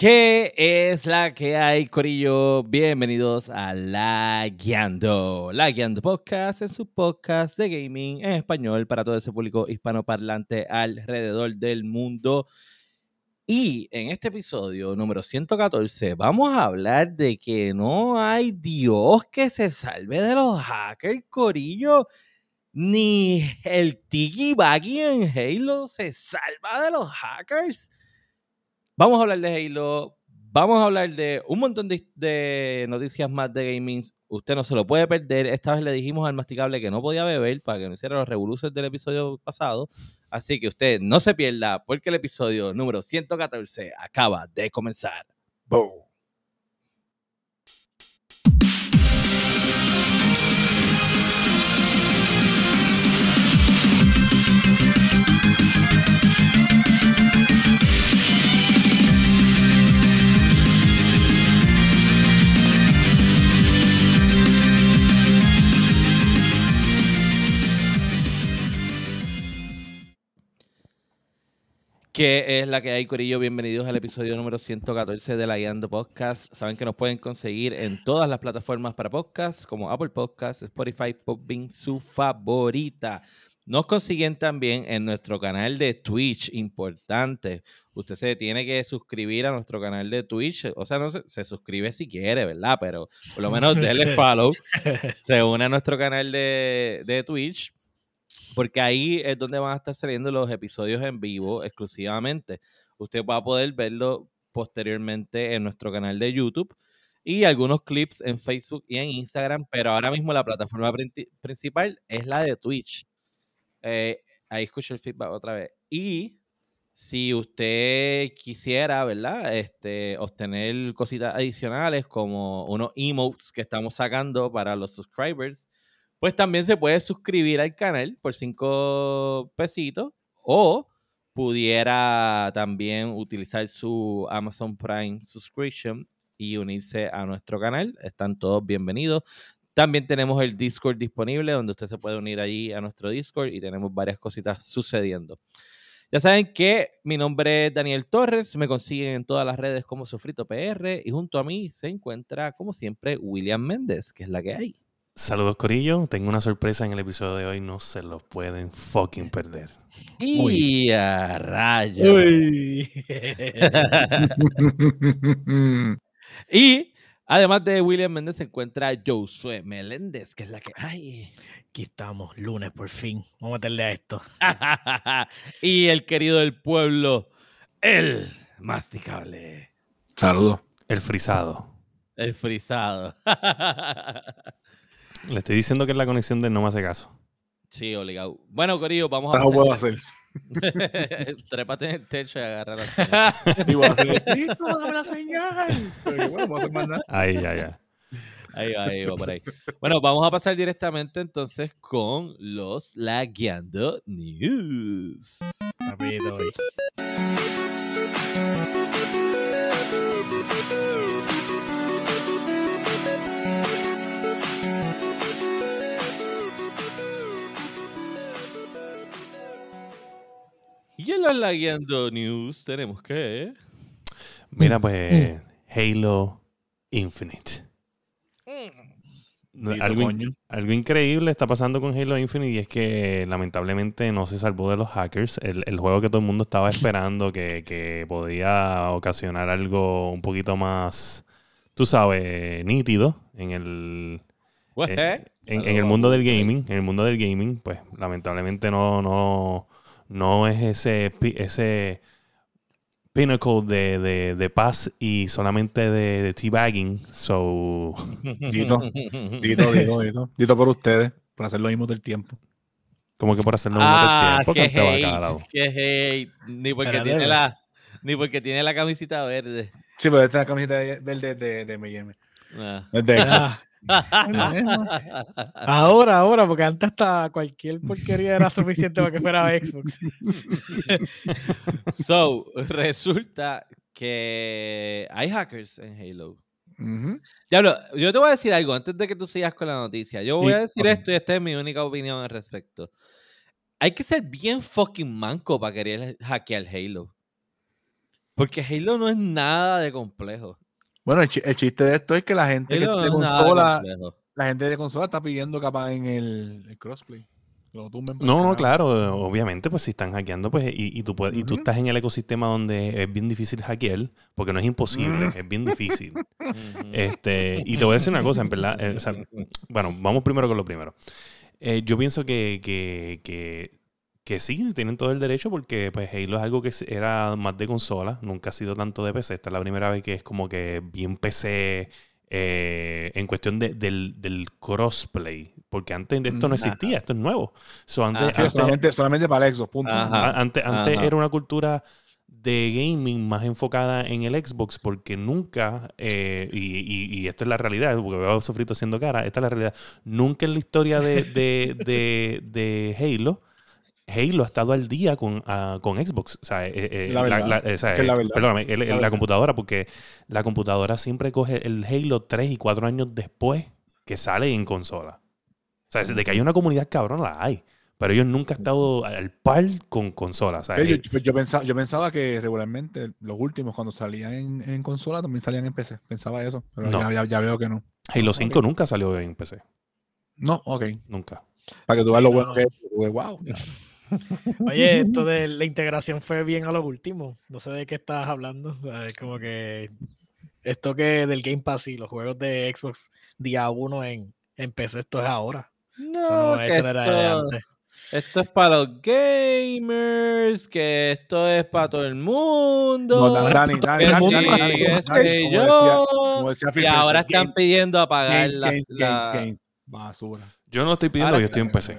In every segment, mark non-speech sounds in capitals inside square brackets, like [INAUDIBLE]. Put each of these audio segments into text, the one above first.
¿Qué es la que hay, Corillo? Bienvenidos a La Guiando. La Guiando Podcast es su podcast de gaming en español para todo ese público hispanoparlante alrededor del mundo. Y en este episodio número 114 vamos a hablar de que no hay Dios que se salve de los hackers, Corillo. Ni el Tiki Baggy en Halo se salva de los hackers. Vamos a hablar de Halo, vamos a hablar de un montón de, noticias más de gaming. Usted no se lo puede perder. Esta vez le dijimos al masticable que no podía beber para que no hiciera los revoluciones del episodio pasado. Así que usted no se pierda porque el episodio número 114 acaba de comenzar. ¡Boom! ¿Qué es la que hay, Corillo? Bienvenidos al episodio número 114 de la Guiando Podcast. Saben que nos pueden conseguir en todas las plataformas para podcast, como Apple Podcasts, Spotify, Podbean, su favorita. Nos consiguen también en nuestro canal de Twitch, importante. Usted se tiene que suscribir a nuestro canal de Twitch. O sea, no se, se suscribe si quiere, ¿verdad? Pero por lo menos denle [LAUGHS] follow. se une a nuestro canal de, de Twitch porque ahí es donde van a estar saliendo los episodios en vivo exclusivamente. Usted va a poder verlo posteriormente en nuestro canal de YouTube y algunos clips en Facebook y en Instagram, pero ahora mismo la plataforma principal es la de Twitch. Eh, ahí escucho el feedback otra vez. Y si usted quisiera, ¿verdad? Este, obtener cositas adicionales como unos emotes que estamos sacando para los subscribers, pues también se puede suscribir al canal por cinco pesitos o pudiera también utilizar su Amazon Prime subscription y unirse a nuestro canal. Están todos bienvenidos. También tenemos el Discord disponible donde usted se puede unir allí a nuestro Discord y tenemos varias cositas sucediendo. Ya saben que mi nombre es Daniel Torres, me consiguen en todas las redes como Sofrito PR y junto a mí se encuentra, como siempre, William Méndez, que es la que hay. Saludos Corillo, tengo una sorpresa en el episodio de hoy, no se lo pueden fucking perder. Y a rayo. [LAUGHS] y además de William Méndez se encuentra Josué Meléndez, que es la que hay. Aquí estamos, lunes por fin. Vamos a meterle a esto. [LAUGHS] y el querido del pueblo, el masticable. Saludos. El frisado. El frisado. [LAUGHS] Le estoy diciendo que es la conexión de no me hace caso. Sí, obligado. Bueno, Corillo, vamos a. No puedo hacer. [LAUGHS] Trépate en el techo y agarra la [LAUGHS] señal. sí, voy a hacer. dame la señal! bueno, vamos a hacer más nada. Ahí, ya, ya. Ahí va, ahí va, por ahí. Bueno, vamos a pasar directamente entonces con los Lagueando News. Rápido Y en la Lagueando News tenemos que. Mira, mm, pues mm. Halo Infinite. Mm. Algo, algo, increíble está pasando con Halo Infinite y es que lamentablemente no se salvó de los hackers. El, juego que todo el mundo estaba esperando que, que, podía ocasionar algo un poquito más, tú sabes, nítido en el, eh, en, en, el mundo del gaming. En el mundo del gaming, pues lamentablemente no, no, no es ese, ese pinnacle de, de, paz y solamente de, de teabagging. So. [LAUGHS] Dito, dito, dito, dito. Dito por ustedes, por hacer lo mismo del tiempo. Como que por hacer lo mismo ah, del tiempo. Qué hate, qué hate. Ni porque, tiene la, ni porque tiene la camisita verde. Sí, pero esta es la camiseta verde de, de, M&M. Ah. Es de Xbox. [LAUGHS] [LAUGHS] ahora, ahora, porque antes hasta cualquier porquería era suficiente para que fuera Xbox. [LAUGHS] so, resulta que hay hackers en Halo. Diablo, yo te voy a decir algo antes de que tú sigas con la noticia. Yo voy a decir esto y esta es mi única opinión al respecto. Hay que ser bien fucking manco para querer hackear Halo. Porque Halo no es nada de complejo. Bueno, el, chi- el chiste de esto es que la gente que no de consola, la gente de consola está pidiendo capaz en el, el crossplay. Lo tumben No, no, claro, obviamente, pues si están hackeando, pues, y, y tú, puedes, y tú estás en el ecosistema donde es bien difícil hackear, porque no es imposible, es bien difícil. Este, y te voy a decir una cosa, en verdad. eh, o sea, bueno, vamos primero con lo primero. Eh, yo pienso que, que, que, que sí, tienen todo el derecho porque pues Halo es algo que era más de consola, nunca ha sido tanto de PC. Esta es la primera vez que es como que bien PC eh, en cuestión de- del, del crossplay, porque antes de esto no existía, esto es nuevo. So, antes, Ajá. Sí, antes- solamente, solamente para el Xbox, punto. Ajá. Antes, antes Ajá. era una cultura de gaming más enfocada en el Xbox porque nunca, eh, y, y- y esto es la realidad, porque veo a Sofrito haciendo cara, esta es la realidad, nunca en la historia de, de, de- de Halo, Halo ha estado al día con, ah, con Xbox. O sea, eh, eh, La verdad. eh, o sea, Es que es la verdad. perdóname, el- el- la, computadora, porque la computadora siempre coge el Halo 3 y 4 años después que sale en consola. O sea, de que hay una comunidad cabrón, la hay. Pero ellos nunca han estado al par con consolas. Yo, yo- yo pensaba, yo pensaba que regularmente los últimos cuando salían en, en consola también salían en PC. Pensaba eso, pero No. ya, ya- ya veo que no. Halo 5 Ok. nunca salió en PC. No, ok. Nunca. Para que tú veas lo no, bueno no. que es. Wow. Oye, esto de la integración fue bien a lo último. No sé de qué estás hablando. O sea, es como que esto que del Game Pass y los juegos de Xbox día uno en, en PC, esto es ahora. No, Eso no, que eso no era de esto- antes. Esto es para los gamers, que esto es para todo el mundo. Dani, Dani, [LAUGHS] y ahora están games, pidiendo apagar Games, la, games, la- games, games. Basura. Yo no lo estoy pidiendo, Ahora yo estoy en PC.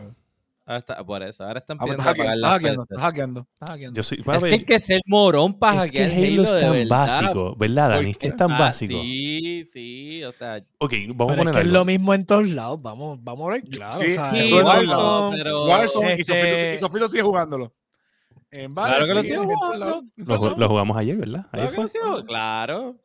Ahora está- por eso, ahora están Ah, pidiendo estás apagar hackeando, las estás hackeando, estás hackeando, estás hackeando. Yo soy, Es que hay que ser morón para es que Halo es tan verdad, básico, ¿verdad, Dani? Es que es tan Ah, básico. Sí, sí, o sea. Ok, vamos a Pero es poner que es lo mismo en todos lados. Vamos, vamos a ver claro. Sí, o sea, Sí, eso es Warzone, pero- Warzone y este- Sofilo- y Sofilo sigue jugándolo. En Claro que lo todos jugando. Lo, lo jugamos ayer, ¿verdad? Claro Ayer que fue. lo sigo, Claro.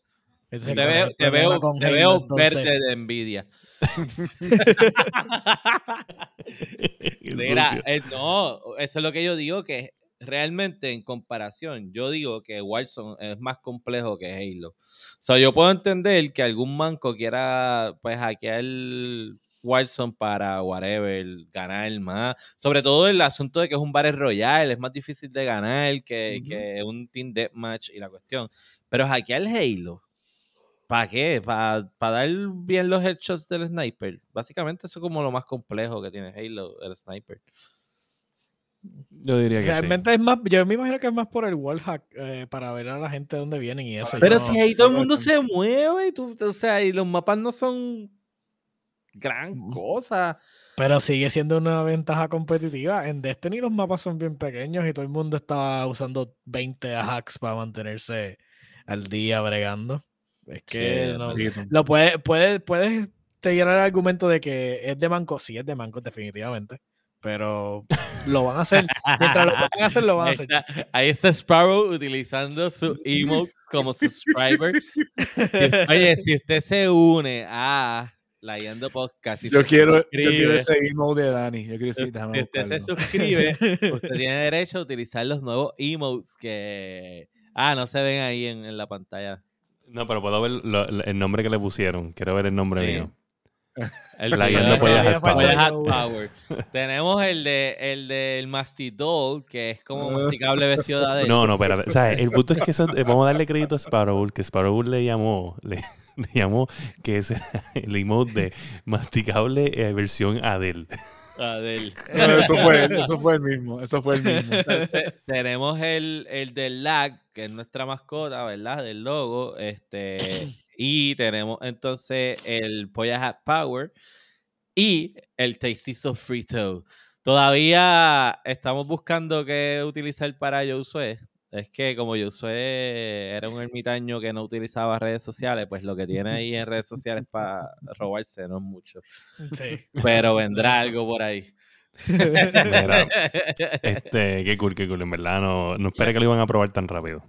Te veo, te veo, con te Halo, veo entonces. verde de envidia. [LAUGHS] Mira, eh, no, eso es lo que yo digo, que realmente en comparación, yo digo que Warzone es más complejo que Halo. O sea, yo puedo entender que algún manco quiera pues hackear Warzone para whatever, ganar más. Sobre todo el asunto de que es un Battle Royale, es más difícil de ganar que, que un Team Deathmatch y la cuestión. Pero hackear Halo, ¿para qué? ¿Para dar bien los headshots del sniper? Básicamente eso es como lo más complejo que tiene Halo, el sniper. Yo diría que Realmente es más, yo me imagino que es más por el wallhack eh, para ver a la gente de dónde vienen y eso. Pero si no- ahí todo el mundo se mueve, y tú, o sea, y los mapas no son gran cosa. Pero sigue siendo una ventaja competitiva. En Destiny los mapas son bien pequeños y todo el mundo está usando 20 hacks para mantenerse al día bregando. Es que Sí, no- lo puedes, puedes, puedes tirar el argumento de que es de manco. Sí, es de manco, definitivamente. Pero lo van a hacer. Mientras lo puedan hacer, lo van a Ahí hacer. está, ahí está Sparrow utilizando su emote como subscriber. Oye, si usted se une a la Yendo Podcast Yo quiero, yo quiero ese emote de Dani. Yo quiero si usted se suscribe, [LAUGHS] usted tiene derecho a utilizar los nuevos emotes que... Ah, no se ven ahí en, en la pantalla. No, pero puedo ver lo- lo- el nombre que le pusieron. Quiero ver el nombre Sí. mío. [LAUGHS] El La tiene- Pollas Todavía Hat falta Power. Power. Tenemos el de el del Mastidol, que es como masticable vestido de Adele. No, no, espérate. O sea, el punto es que eso- eh, vamos a darle crédito a Sparrow, que Sparrow le llamó, le, le llamó que es el emote de masticable eh, versión Adele. No, eso, fue, eso fue el mismo. Eso fue el mismo. Entonces, tenemos el, el del lag, que es nuestra mascota, ¿verdad? Del logo. Este, [CLEARS THROAT] y tenemos entonces el Polla Hat Power y el Tasty Sofrito. Todavía estamos buscando qué utilizar para Josué. Es que como Josué era un ermitaño que no utilizaba redes sociales, pues lo que tiene ahí en redes sociales para robarse no es mucho. Sí. [LAUGHS] Pero vendrá algo por ahí. Mira, [LAUGHS] este, qué cool, qué cool. En verdad, no, no esperé que lo iban a probar tan rápido.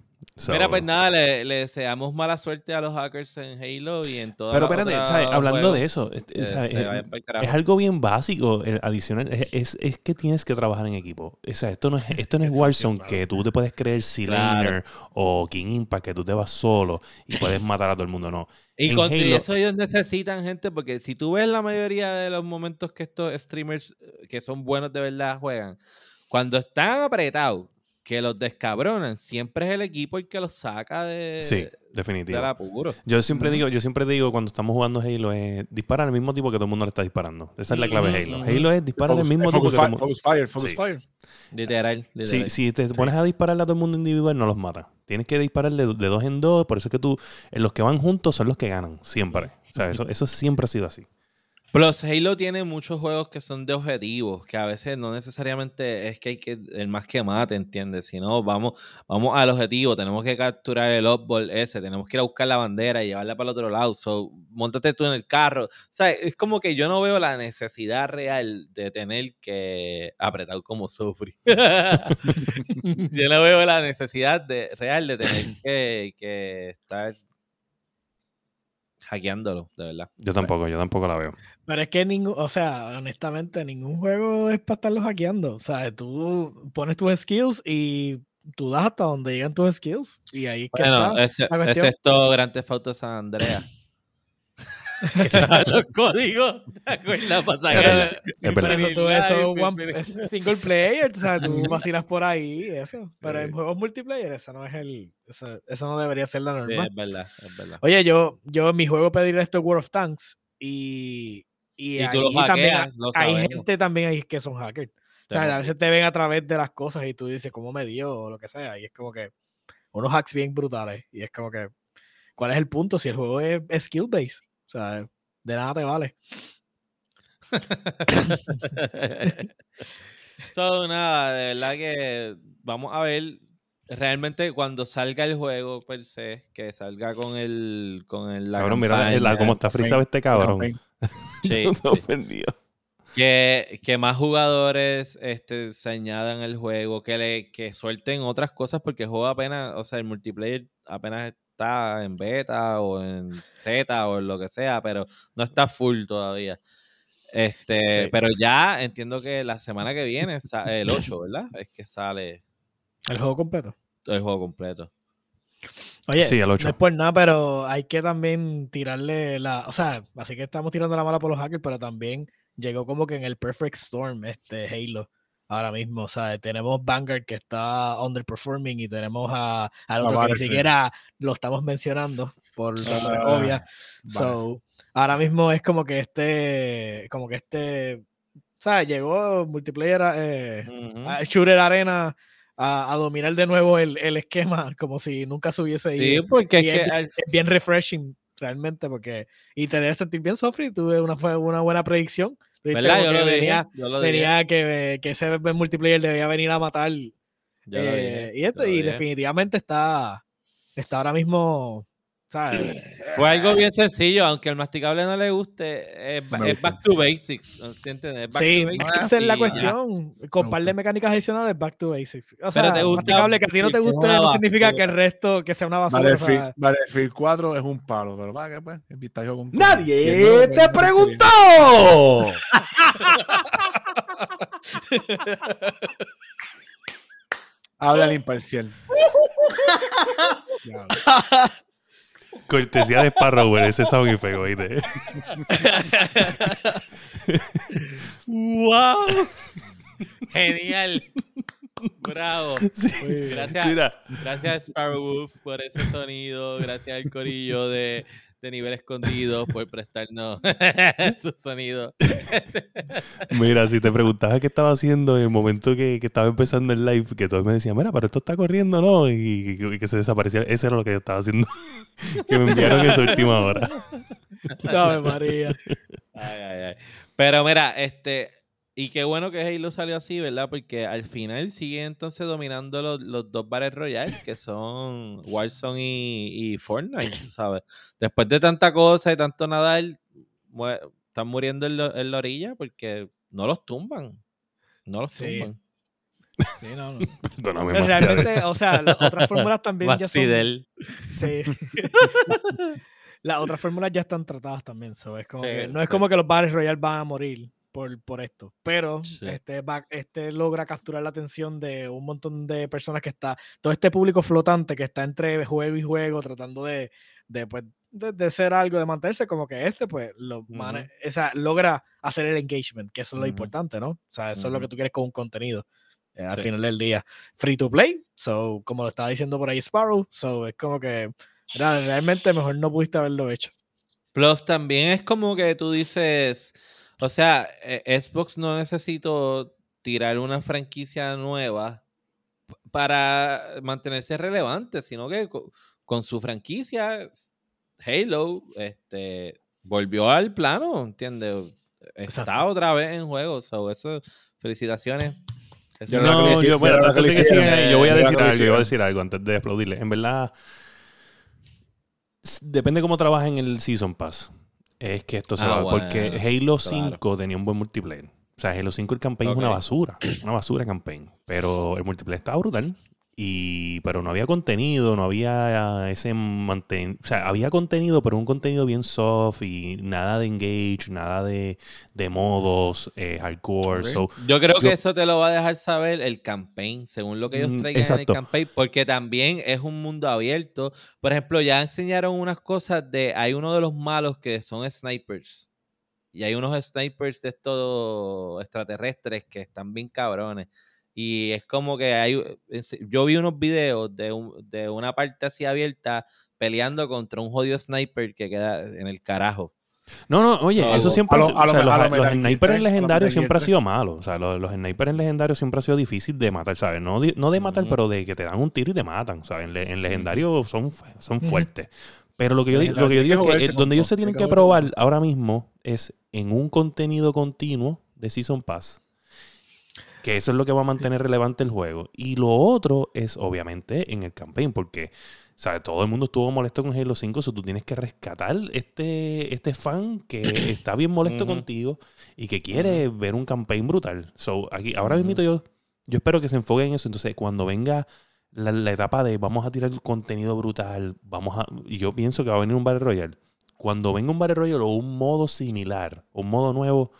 Mira, So- pues nada, le, le deseamos mala suerte a los hackers en Halo y en todas Pero las espérate, otras ¿sabes? hablando de eso, es- que ¿sabes? se Es- algo bien básico, eh, adicional. Es, es- que tienes que trabajar en equipo. O sea, esto no es, esto no es [LAUGHS] Warzone claro. que tú te puedes creer C-Laner o King Impact, que tú te vas solo y puedes matar a todo el mundo. No. Y con y eso ellos necesitan gente, porque si tú ves la mayoría de los momentos que estos streamers eh, que son buenos de verdad juegan, cuando están apretados, que los descabronan, siempre es el equipo el que los saca de, Sí, definitivo. apuro. Yo siempre digo, yo siempre digo cuando estamos jugando Halo es disparar al mismo tipo que todo el mundo le está disparando. Esa es la clave de Halo. Halo es disparar al mismo tipo focus, que todo el fire, mundo. focus fire, focus Sí. fire. Literal, Si, literal. si te pones a dispararle a todo el mundo individual, no los mata. Tienes que disparar de, de dos en dos. Por eso es que tú, eh, los que van juntos son los que ganan, siempre. O sea, eso, eso siempre ha sido así. Plus, Halo tiene muchos juegos que son de objetivos, que a veces no necesariamente es que hay que el más que mate, ¿entiendes? Sino vamos, vamos al objetivo, tenemos que capturar el oddball ese, tenemos que ir a buscar la bandera y llevarla para el otro lado. So, montate tú en el carro. O sea, es como que yo no veo la necesidad real de tener que apretar como sufrí. [LAUGHS] yo no veo la necesidad de, real de tener que, que estar hackeándolo, de verdad. Yo tampoco, yo tampoco la veo. Pero es que ningún, o sea, honestamente, ningún juego es para estarlo hackeando. O sea, tú pones tus skills y tú das hasta donde llegan tus skills. Y ahí es que Bueno, está. ese, la cuestión. ese es todo Grand Theft Auto San Andreas. [LAUGHS] los códigos, ¿te acuerdas? Para Pero, verdad. eso, tú, eso Live, one- es single player, o sea, tú vacilas por ahí, eso. Pero en Sí. juegos multiplayer, eso no es el, eso, eso no debería ser la Sí, norma. es verdad, es verdad. Oye, yo, yo en mi juego pedirle esto World of Tanks y, y, Y tú también hackeas, lo hay sabemos. gente también ahí que son hackers. O sea, a veces te ven a través de las cosas y tú dices, ¿cómo me dio? O lo que sea. Y es como que unos hacks bien brutales. Y es como que, ¿cuál es el punto? Si el juego es, es skill based. O sea, de nada te vale. [LAUGHS] so, nada, de verdad que vamos a ver realmente cuando salga el juego per se, que salga con el con el la Cabrón, mira la- la- campaña, cómo está frisado este cabrón. [LAUGHS] sí, sí. que, que más jugadores este, se añadan al juego, que le que suelten otras cosas porque el juego apenas, o sea, el multiplayer apenas está en beta o en Z o en lo que sea, pero no está full todavía. Este, Sí. pero ya entiendo que la semana que viene, el 8, ¿verdad? Es que sale El juego completo. el juego completo. Oye, Sí, el no 8. es por nada, pero hay que también tirarle la. O sea, así que estamos tirando la mala por los hackers, pero también llegó como que en el Perfect Storm este Halo ahora mismo. O sea, tenemos Vanguard que está underperforming y tenemos a, al otro que ni siquiera lo estamos mencionando por razones Ah, obvias. So, ahora mismo es como que este. Como que este. ¿Sabes? Llegó multiplayer eh, Ujú. a Shooter Arena a, a dominar de nuevo el, el esquema, como si nunca se hubiese Sí, ido. porque es Y que es, al- es bien refreshing, realmente, porque. Y te debes sentir bien, Sofri. Tuve una, fue una buena predicción. ¿Verdad? Yo que lo dije, venía, yo lo dije, venía que, que ese multiplayer debía venir a matar. yo lo eh, dije, y esto, yo lo y definitivamente está, está ahora mismo. ¿Sabes? Fue algo bien sencillo, aunque al masticable no le guste, es, back to basics, ¿entiendes? Es back Sí, to es basics que esa es la y ya. cuestión. Con par de mecánicas adicionales, back to basics. O Pero sea, te gusta masticable, que a ti no te guste no significa que el resto que sea una basura. o Battlefield, sea, Battlefield 4 es un palo, pero va que pues, el vistazo con ¡Nadie te preguntó! [LAUGHS] Habla el imparcial. [LAUGHS] Cortesía de Sparrow, ese sound effect, oíste. ¡Wow! Genial. Bravo. Sí. Gracias, Mira, gracias Sparrow Wolf por ese sonido. Gracias al corillo de, de nivel escondido por prestarnos [LAUGHS] su sonido. mira, si te preguntabas qué estaba haciendo en el momento que, que estaba empezando el live, que todos me decían, mira, pero esto está corriendo, ¿no? Y, y que se desaparecía. Eso era lo que yo estaba haciendo. Que me enviaron esa última hora. Ave María. Ay, ay, ay. Pero mira, este. Y qué bueno que Halo salió así, ¿verdad? Porque al final sigue entonces dominando los, los dos bares royales, que son Warzone y, y Fortnite, ¿sabes? Después de tanta cosa y tanto nadar, mu- están muriendo en, lo- en la orilla porque no los tumban. No los Sí. tumban. Sí, no, no. [LAUGHS] Perdóname, Pero realmente, o sea, las otras fórmulas también ya son. Fidel. Sí. [LAUGHS] Las otras fórmulas ya están tratadas también. so, es como Sí, que- no es sí. como que los Battle Royale van a morir por, por esto. Pero Sí. este, va- este logra capturar la atención de un montón de personas que está. Todo este público flotante que está entre juego y juego tratando de, de, pues, de, de ser algo, de mantenerse como que este, pues, lo mane- Ujú. o sea, logra hacer el engagement, que eso es lo Ujú. importante, ¿no? O sea, eso es lo que tú quieres con un contenido. Eh, al Sí. final del día. Free to play, so, como lo estaba diciendo por ahí Sparrow, so, es como que realmente mejor no pudiste haberlo hecho. Plus también es como que tú dices, o sea, eh, Xbox no necesito tirar una franquicia nueva para mantenerse relevante, sino que co- con, su franquicia Halo este, volvió al plano, ¿entiendes? Está Exacto. otra vez en juego, so eso, felicitaciones. Yo no yo, sí, bueno, pero antes que de lo que hicieron, sigan ahí, yo voy a decir algo, yo voy a decir algo antes de aplaudirle. En verdad, depende cómo trabajas en el Season Pass. Es que esto se Ah, va. Porque bueno, Halo claro. 5 tenía un buen multiplayer. O sea, Halo 5 el campaign es una basura. Una basura campaign. Pero el multiplayer estaba brutal. Y, pero no había contenido, no había ese manten... O sea, había contenido, pero un contenido bien soft y nada de engage, nada de, de modos, eh, hardcore. So, Yo creo Yo- que eso te lo va a dejar saber el campaign, según lo que ellos Mm, traigan en el campaign, porque también es un mundo abierto. Por ejemplo, ya enseñaron unas cosas de, hay uno de los malos que son snipers. Y hay unos snipers de estos extraterrestres que están bien cabrones. Y es como que hay, ense- yo vi unos videos de, un- de una parte así abierta peleando contra un jodido sniper que queda en el carajo. No, no, oye, So, eso siempre. a lo- o sea, a lo- los, a lo los snipers 3, a en lo legendarios Metal siempre ha sido malo. O sea, los, los snipers en legendarios siempre ha sido difícil de matar, ¿sabes? No de, no de matar, pero de que te dan un tiro y te matan, ¿sabes? En, le- en legendario son, son fuertes. Pero lo que yo, lo que yo que digo es que el- con donde ellos se tienen que que probar ahora mismo es en un contenido continuo de Season Pass. Que eso es lo que va a mantener relevante el juego. Y lo otro es, obviamente, en el campaign, porque ¿sabes? todo el mundo estuvo molesto con Halo 5, so tú tienes que rescatar este, este fan que [CLEARS THROAT] está bien molesto contigo y que quiere ver un campaign brutal. So, aquí, ahora mismo yo, yo espero que se enfoquen en eso. Entonces, cuando venga la, la etapa de vamos a tirar contenido brutal, vamos a. Y yo pienso que va a venir un Battle Royale. Cuando venga un Battle Royale o un modo similar, un modo nuevo,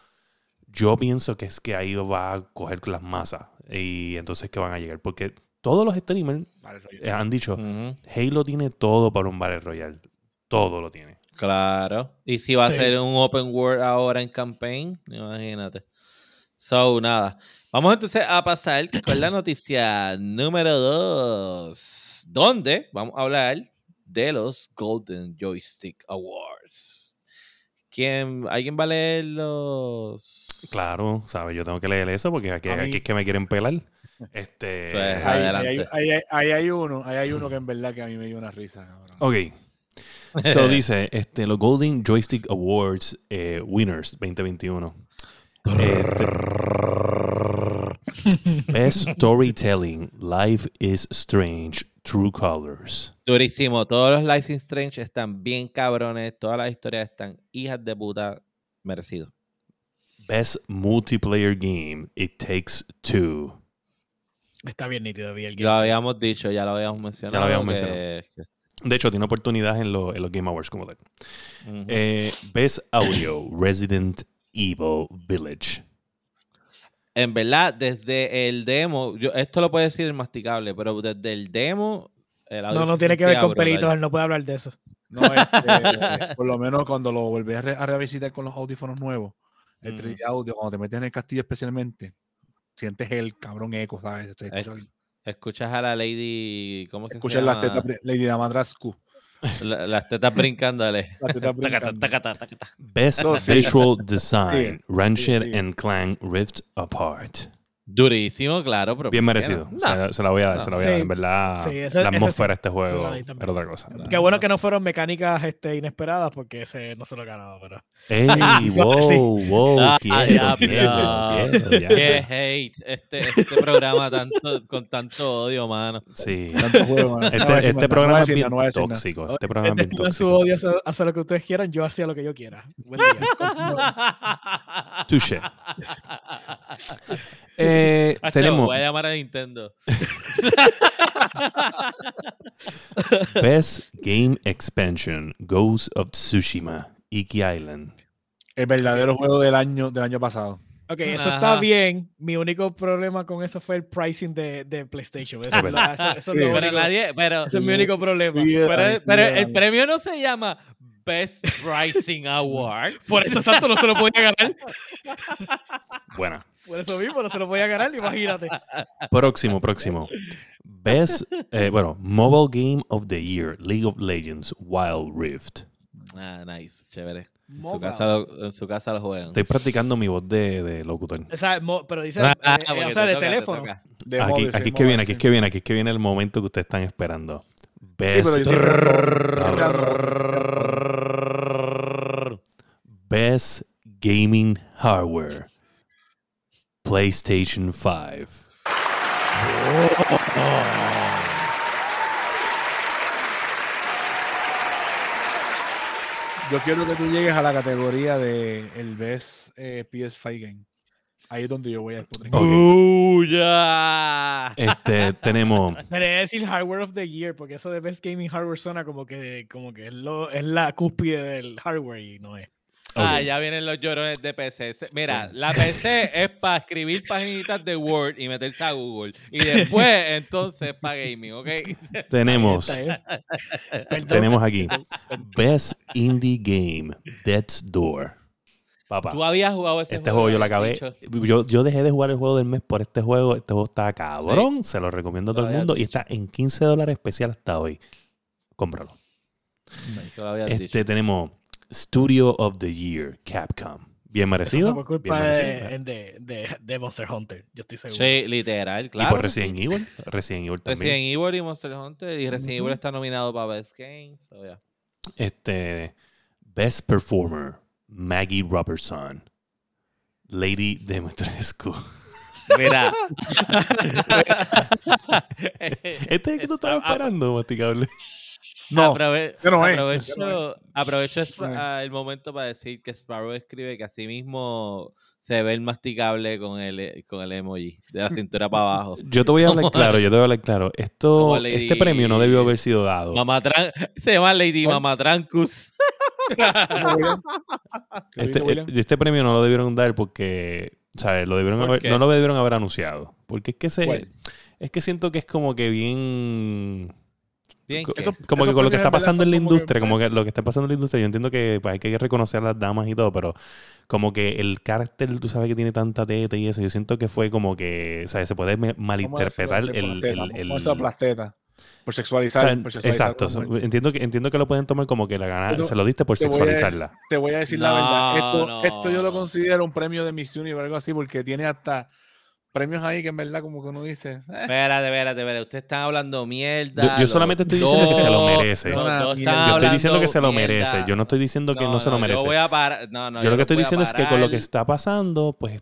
yo pienso que es que ahí va a coger las masas. Y entonces que van a llegar. Porque todos los streamers eh, han dicho. Halo tiene todo para un Battle Royale. Todo lo tiene. Claro. Y si va a ser un open world ahora en campaign, imagínate. So, nada. Vamos entonces a pasar con la noticia número 2. Donde vamos a hablar de los Golden Joystick Awards. ¿Quién, ¿Alguien va a leer los...? Claro, ¿sabes? Yo tengo que leer eso porque aquí, es que me quieren pelar. [LAUGHS] Este. Pues, Ahí- hay- ahí- ahí hay uno, ahí hay uno que en verdad que a mí me dio una risa, cabrón. Ok. So [LAUGHS] dice, este, los Golden Joystick Awards eh, Winners 2021. Este, Best Storytelling, Life is Strange, True Colors. Durísimo. Todos los Life is Strange están bien cabrones. Todas las historias están hijas de puta merecido. Best Multiplayer Game, It Takes Two. Está bien nítido, vi el Ya lo habíamos dicho, ya lo habíamos mencionado. habíamos que- De hecho, tiene oportunidad en, lo- en los Game Awards como tal. Eh, Best Audio, Resident Evil Village. En verdad, desde el demo, yo, esto lo puede decir el masticable, pero desde el demo. el audio No, no tiene que ver con pelitos, él no puede hablar de eso. No, este, [LAUGHS] por lo menos cuando lo volví a, re- a revisitar con los audífonos nuevos, el Ujú. 3D audio, cuando te metes en el castillo especialmente, sientes el cabrón eco, ¿sabes? Es- Escuchas a la Lady. ¿Cómo es que Escuchas se las llama? tetas, brin- Lady Damadrazku. La- las tetas brincándole. Las tetas Tacata, brincando. tacata, tacata. Best So. Visual Design, Sí, Ratchet and Clank Rift Apart. Durísimo, claro. Pero Bien ¿por qué merecido. no? Se, se la voy a dar, no. se la voy a dar. Sí. En verdad, Sí, ese- la atmósfera de sí. este juego era otra cosa. Qué bueno que no fueron mecánicas este, inesperadas porque ese no se lo ganaba, pero. ¡Ey! [LAUGHS] Sí. ¡Wow! ¡Wow! Ah, Quieto, ya, quieto, pero- quieto, ya. Qué hate. Este, este programa tanto, con tanto odio, mano. Sí. Tanto juego, mano. Este, este programa es bien tóxico. Este programa es bien Después su tóxico. odio, hace lo que ustedes quieran, yo hacía lo que yo quiera. Buen día. Touché. [LAUGHS] Eh, Eh, tenemos Voy a llamar a Nintendo. [LAUGHS] Best Game Expansion, Ghost of Tsushima, Iki Island. El verdadero juego del año, del año pasado. Ok, eso Ajá. está bien. Mi único problema con eso fue el pricing de, de PlayStation. Eso, es la- eso- eso Sí. es lo Pero único- nadie, pero, ese es mi único problema. Pero, pero el premio no se llama Best Pricing Award. [LAUGHS] Por eso, exacto, no se lo podía ganar. Buena. Por eso mismo, no se lo podía ganar, imagínate. Próximo, próximo. Best, eh, bueno, Mobile Game of the Year, League of Legends, Wild Rift. Ah, nice, chévere. En su, casa lo, en su casa lo juegan. Estoy practicando mi voz de, de locutor. O sea, mo- pero dice, Ah, eh, eh, o sea, te de toca, teléfono. De Aquí, móvil, sí, aquí es que viene, aquí sí. es que viene, aquí es que viene el momento que ustedes están esperando. Sí, Best, pero yo estoy esperando- Best Gaming Hardware, PlayStation 5. Yo quiero que tú llegues a la categoría de el Best eh, PS5 Game. Ahí es donde yo voy a despotricar. Ok. ¡Buya! Este, tenemos [LAUGHS] Debería decir Hardware of the Year, porque eso de Best Gaming Hardware suena como que, como que es, lo, es la cúspide del hardware y no es. Ah, ya vienen los llorones de PC. Mira, la PC es [LAUGHS] para escribir paginitas de Word y meterse a Google. Y después, [LAUGHS] entonces, para gaming, ¿ok? [LAUGHS] tenemos, tenemos aquí Best Indie Game, Death's Door. Papá. Tú habías jugado ese Este juego yo lo acabé. Yo, yo dejé de jugar el juego del mes por este juego. Este juego está cabrón. Se lo recomiendo a todo el mundo. Y está en 15 dólares especial hasta hoy. Cómpralo. Este tenemos Studio of the Year, Capcom. Bien Eso merecido. fue por bien culpa merecido. de, de, de, de Monster Hunter, yo estoy seguro. Sí, literal, y claro. por que Resident sí. Evil. Resident Evil también. Resident Evil y Monster Hunter. Y Resident Ujú. Evil está nominado para Best Game. so, yeah. Este, Best Performer, Maggie Robertson. Lady Demetrescu. Mira. [LAUGHS] Este es el que tú estabas esperando, masticable. No, Aprove- aprovecho, no aprovecho No el momento para decir que Sparrow escribe que así mismo se ve el masticable con el, con el emoji de la cintura para abajo. [LAUGHS] Yo te voy a hablar claro, yo te voy a hablar claro. Esto, Como Lady- este premio no debió haber sido dado. Mamatran- se llama Lady. Mamatrancus. [LAUGHS] Este, William? este premio no lo debieron dar porque, ¿sabes? Lo debieron ¿Por haber- qué? no lo debieron haber anunciado. Porque es que es que siento que es como que bien, Bien, co- que- Eso- como que con lo que está pasando en la como que- industria, como que lo que está pasando en la industria, yo entiendo que pues, hay que reconocer a las damas y todo, pero como que el carácter, tú sabes que tiene tanta teta y eso, yo siento que fue como que, ¿sabes? Se puede malinterpretar el, el, plasteta, el- vamos a decirlo plasteta. Por o sexualizar. sea, por sexualizar exacto, entiendo que entiendo que lo pueden tomar como que la gana, Pero se lo diste por te voy a decir- sexualizarla. Te voy a decir la verdad. Esto, no. esto yo lo considero un premio de Miss Universe o algo así, porque tiene hasta premios ahí que en verdad como que uno dice. eh, Espérate, espérate, espérate. Ustedes están hablando mierda. Yo- yo solamente estoy diciendo que se lo merece. Yo estoy están Yo estoy diciendo que se lo mierda. merece. Yo no estoy diciendo que no, se lo merece. Yo voy a parar. No, no, yo lo que estoy diciendo es que con lo que está pasando, pues,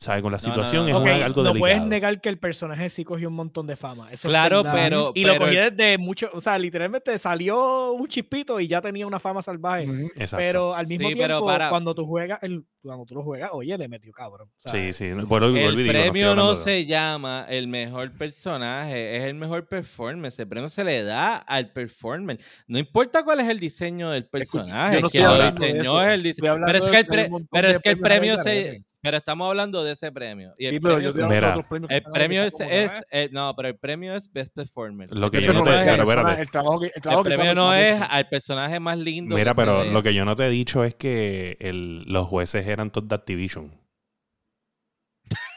¿sabes? Con la No, no, situación no, es no. Ok, un- algo no puedes negar que el personaje sí cogió un montón de fama. Eso es Claro, pero- Y lo cogió desde mucho. O sea, literalmente salió un chispito y ya tenía una fama salvaje. Exacto. Pero al mismo Sí, tiempo, para- cuando tú juegas, el, cuando tú lo juegas, oye, le metió cabrón. Sí, sí. no, El digo, no premio no, se llama el mejor personaje, es el mejor performance. El premio se le da al performance. No importa cuál es el diseño del personaje, yo no quien estoy lo es el diseño. Pero es que el, que pre- pero es que el premio se. Pero estamos hablando de ese premio. Y el Sí, premio otros premios el es, eh, no, pero el premio es Best Performance. Lo El que el yo no te- es- claro, espérate. el trabajo que, el el trabajo que hizo premio no es al personaje más lindo. Mira, pero lo que yo no te he dicho es que el- los jueces eran todos de Activision.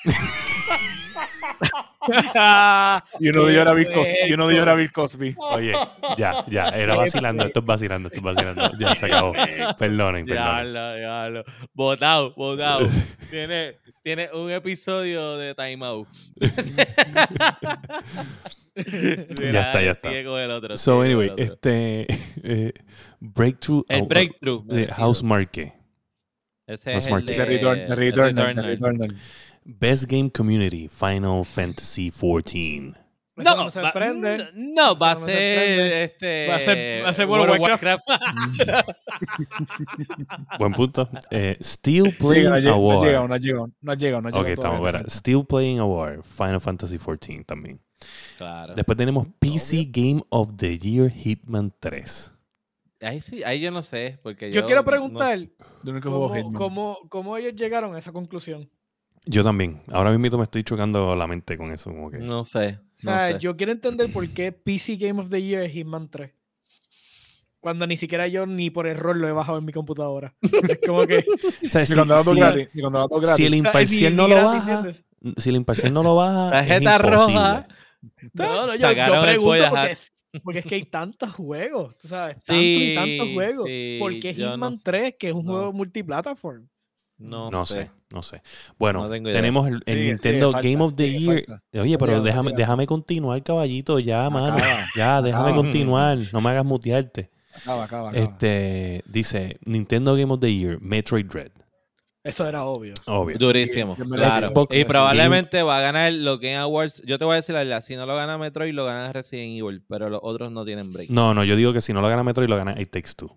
[LAUGHS] [LAUGHS] Y uno de ellos era Bill Cosby. Y uno de ellos era Bill Cosby. Oye, ya, ya, era vacilando, esto es vacilando, esto es vacilando. Ya se acabó. [LAUGHS] Perdonen, perdonen. Diablo, diablo. Votado, votado. [LAUGHS] tiene, tiene un episodio de Time Out. Ya está, ya está. El otro. So, anyway, el otro. este. eh, breakthrough. el oh, breakthrough. de merecido. House Marque. Ese House es el Marque. de, The Return, the el Return, the Returnal. Best Game Community, Final Fantasy XIV. No, no va, no, va a no ser este. Va a ser- va a ser World of Warcraft. [LAUGHS] Buen punto. Eh, Still Sí, Playing no llegado, no ha Award. llegado, no ha llegado, no ha llegado, no ha Ok, llegado estamos todavía. fuera. Still Playing Award. Final Fantasy XIV también. Claro. Después tenemos PC Game of the Year Hitman 3. Ahí sí, ahí yo no sé. Porque Yo yo quiero no- preguntar juego cómo, cómo, cómo ellos llegaron a esa conclusión. Yo también. Ahora mismo me estoy chocando la mente con eso. Como que... No sé. O No sea, sé. yo quiero entender por qué PC Game of the Year es Hitman 3. Cuando ni siquiera yo ni por error lo he bajado en mi computadora. Es como que. [LAUGHS] O sea, Ni si, cuando si- gratis, cuando si el imparcial no lo baja, si el imparcial no lo baja, Tarjeta roja. No, no, yo, yo pregunto porque porque es que hay tantos juegos, tú sabes, tantos Sí, y tantos juegos. sí, ¿Por qué no Hitman sé, 3, que es un no juego multiplataform? No, No sé. sé, no sé. Bueno, No tenemos el, Nintendo Game falta, of the Year. falta. Oye, pero déjame, déjame continuar, caballito, ya, mano. Acaba, Ya, déjame acaba. continuar. No me hagas mutearte. Acaba, acaba, acaba. Este, dice Nintendo Game of the Year, Metroid Dread. Eso era obvio. Obvio. Durísimo. Claro. Xbox y Game- probablemente va a ganar los Game Awards. Yo te voy a decir la verdad, si no lo gana Metroid, lo gana Resident Evil, pero los otros no tienen break. No, no, yo digo que si no lo gana Metroid, lo gana It Takes Two.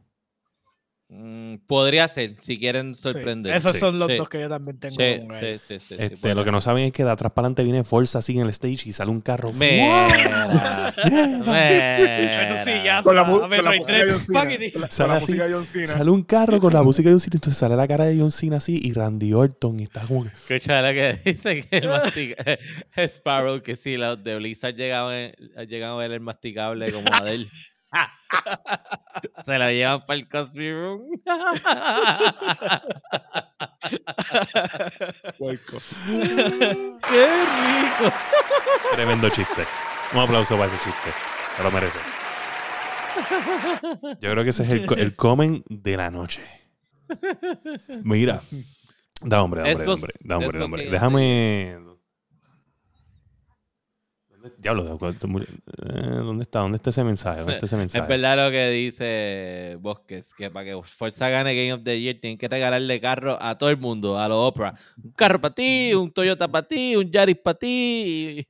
Mm, podría ser, si quieren Sí, sorprender. Esos Sí, son los sí. dos que yo también tengo. Sí, con sí, él. sí, sí, sí, Este, lo que no saben es que de atrás para adelante viene Forza así en el stage y sale un carro. Sí, ya Con la a con música de 3, John Cena. Sale así, de John Cena. Sale un carro con la [LAUGHS] música de John Cena, entonces sale la cara de John Cena así y Randy Orton y está como que... Escucha lo que [LAUGHS] dice que el mastica- [LAUGHS] Sparrow, que si los de Blizzard llegaban, llegan a ver el masticable como Adele. Se lo llevan para el Cosby Room. [LAUGHS] ¡Qué rico! Tremendo chiste. Un aplauso para ese chiste. Se lo merece. Yo creo que ese es el, el comen de la noche. Mira. Da hombre, da hombre, da hombre. Da hombre, da hombre. Déjame. ¿Dónde- Diablo, eh, ¿dónde está? ¿Dónde está ese mensaje? ¿Dónde está ese mensaje? Es verdad lo que dice Bosques, que para que Forza gane Game of the Year tienen que regalarle carro a todo el mundo, a los Oprah. Un carro para ti, un Toyota para ti, un Yaris [LAUGHS] para ti.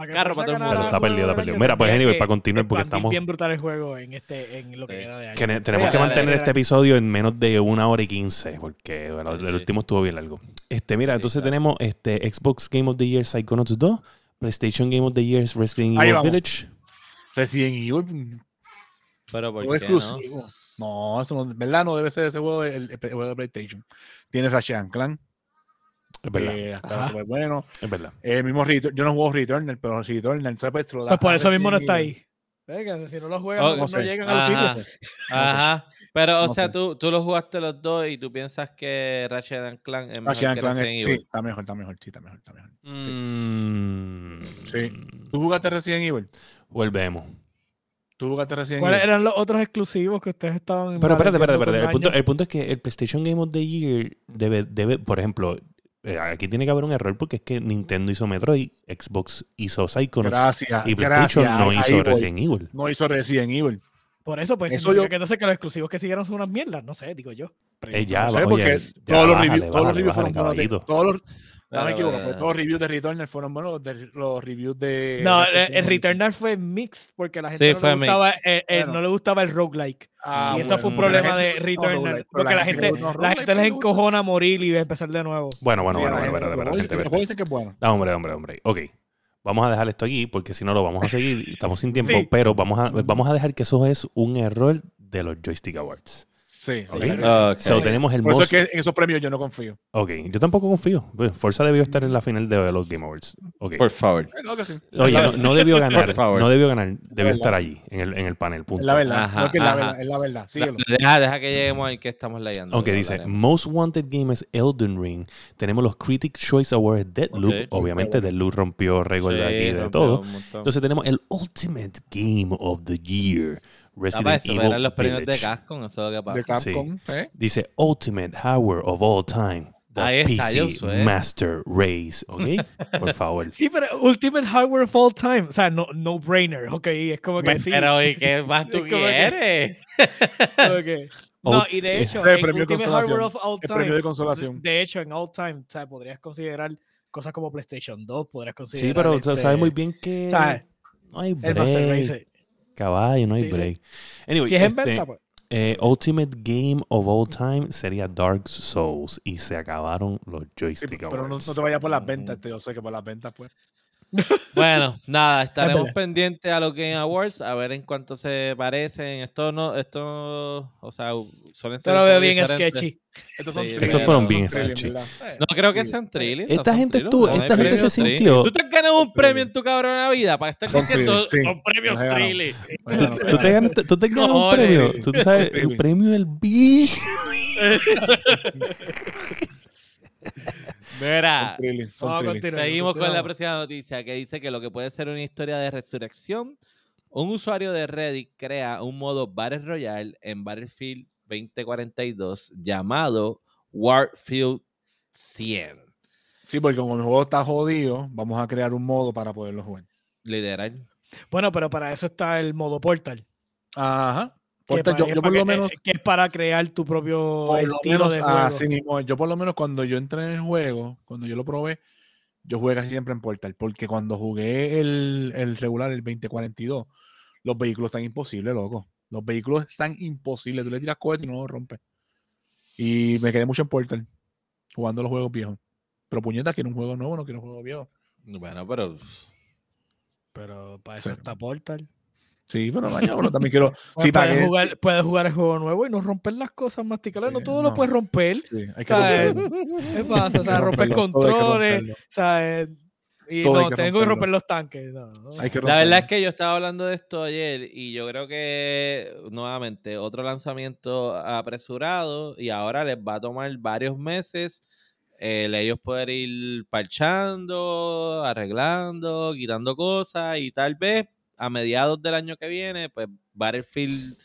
Para Carro para todo el mundo. Pero está perdido, está perdido. Mira, pues anyway, para continuar, porque estamos... bien brutal el juego en, este, en lo que Sí. queda de año. Que tenemos que mantener dale, este episodio en menos de una hora y quince, porque el, último estuvo bien largo. Este, mira, Sí, entonces tenemos este Xbox Game of the Year Psychonauts 2, PlayStation Game of the Year Resident Ahí Evil vamos. Village. Resident Evil. Pero exclusivo. No, eso no, ¿verdad? No debe ser ese juego el, el- el juego de PlayStation. Tiene Ratchet and Clank, Es verdad, hasta súper bueno. es verdad. El mismo Return, yo no juego Returnal, pero Returnal, ¿sabes? Se lo da Pues por eso mismo no Resident está ahí. Venga, si no lo juegan, Oh, no, sé. llegan a los sitios. Ajá. Pero, o No sea, sé. tú, tú lo jugaste los dos y tú piensas que Ratchet and Clank es mejor Ratchet and que Clank, Resident es- sí, está mejor, está mejor, sí, está mejor, está mejor. Mm, Sí. ¿Tú jugaste Resident Evil? Volvemos. ¿Tú jugaste Resident ¿Cuáles Evil? eran los otros exclusivos que ustedes estaban Pero espérate, espérate, espérate. El punto, el punto es que el PlayStation Game of the Year debe, debe por ejemplo, aquí tiene que haber un error porque es que Nintendo hizo Metroid, Xbox hizo Psychonauts Gracias, y PlayStation gracias. no ahí hizo voy. Resident Evil. No hizo Resident Evil. Por eso, pues, Eso yo- que entonces que los exclusivos que siguieron son unas mierdas. No sé, digo yo. Eh, ya, No sé, porque oye, ya, todos los bájale, reviews, todos los reviews fueron bájale, buenos. de- todos los, no Claro, me equivoco, claro. porque todos los reviews de Returnal fueron buenos, de- los reviews de... No, de el, el Evil. Returnal fue mixed porque a la gente Sí, no, le gustaba el, el- Bueno. no le gustaba el roguelike. Ah, y eso bueno, fue un problema gente- de no, Returnal. porque la gente no, la gente no les encojona a morir y empezar de nuevo. Bueno, bueno, Sí, bueno, la bueno, gente- que es bueno. Da, hombre, hombre, hombre. Ok. Vamos a dejar esto aquí porque si no lo vamos a seguir. y Estamos sin tiempo. Sí. Pero vamos a, vamos a dejar que eso es un error de los Joystick Awards. Sí, Ok. sí. Ok. So, tenemos el Por eso es most... que en esos premios yo no confío. Ok, yo tampoco confío. Bueno, Forza debió estar en la final de los Game Awards. Ok. Por favor. Eh, Creo que sí. Oye, no, no debió [LAUGHS] ganar. Por favor. No debió ganar. Debió estar allí, en el, en el panel. Punto. Es la verdad. Ajá, no, que es la verdad. Es la verdad. Síguelo. Deja, deja que lleguemos al que estamos leyendo. Aunque lo dice, hablaremos. Most Wanted Game es Elden Ring. Tenemos los Critic Choice Awards Deadloop. Ok. Obviamente Deadloop rompió récord de Sí, aquí de todo. Entonces tenemos el Ultimate Game of the Year. Ah, Resident para eso Evil eran los premios de Village. Capcom, eso es lo que De pasa. Capcom. ¿eh? Dice Ultimate Hardware of All Time. The Ahí está, PC Josué. Master Race. ¿Ok? [LAUGHS] Por favor. Sí, pero Ultimate Hardware of All Time. O sea, no, no brainer. Ok, es como que sí. Pero, ¿y qué más [LAUGHS] tú que- quieres? [LAUGHS] ok. No, y de hecho, El en premio de Ultimate consolación. Hardware of All El Time. premio de consolación. De hecho, en All Time, o sea, podrías considerar cosas como PlayStation 2, podrías considerar. Sí, pero este, sabes muy bien que ¿sabes? no hay El Master break. Race. Caballo, no hay Sí, sí. break. Anyway, Si es en este, venta, pues. eh, Ultimate Game of All Time sería Dark Souls y se acabaron los Sí, joystick pero no, no te vayas por las ventas, este, yo sé que por las ventas, pues. Bueno, nada, [LAUGHS] estaremos verdad. pendientes a los Game Awards a ver en cuánto se parecen. Esto no, esto, o sea, suelen ser. Te lo veo bien diferentes. sketchy. Estos son Sí, thrillers, esos fueron bien sketchy. No creo que sean thrillers. Esta no gente estuvo- no esta gente se sintió- Tú te ganado un premio en tu cabrona vida para estar diciendo sí. son premios ganado. thrillers. ¿Tú, tú te ganas, tú te ganas un premio. Tú, tú sabes, el premio del bicho. [LAUGHS] [LAUGHS] Continuar, Seguimos con la próxima noticia que dice que lo que puede ser una historia de resurrección, un usuario de Reddit crea un modo Battle Royale en Battlefield 2042 llamado Warfield 100. Sí, porque como el juego está jodido, vamos a crear un modo para poderlo jugar. Literal. Bueno, pero para eso está el modo Portal. Ajá. Que yo, por lo que- menos, que es para crear tu propio por lo estilo menos de juego. así mismo, yo por lo menos cuando yo entré en el juego, cuando yo lo probé, yo jugué casi siempre en Portal, porque cuando jugué el, el regular, el 2042, los vehículos están imposibles, loco. Los vehículos están imposibles. Tú le tiras cohetes y no los rompes. Y me quedé mucho en Portal, jugando los juegos viejos. Pero puñeta, quiero un juego nuevo, no quiero un juego viejo. Bueno, pero Pero para eso Sí. está Portal. Sí, pero vaya, [LAUGHS] bueno, también quiero. Sí, puedes, que- jugar, puedes jugar el juego nuevo y no romper las cosas, masticarlas. no todo lo puedes romper. Sí, hay que. ¿Qué pasa? O sea, romper controles. ¿sabes? Y Todo no, que tengo que romper los tanques. No, no. Hay que La verdad es que yo estaba hablando de esto ayer y yo creo que nuevamente otro lanzamiento apresurado y ahora les va a tomar varios meses el ellos poder ir parchando, arreglando, quitando cosas y tal vez a mediados del año que viene pues Battlefield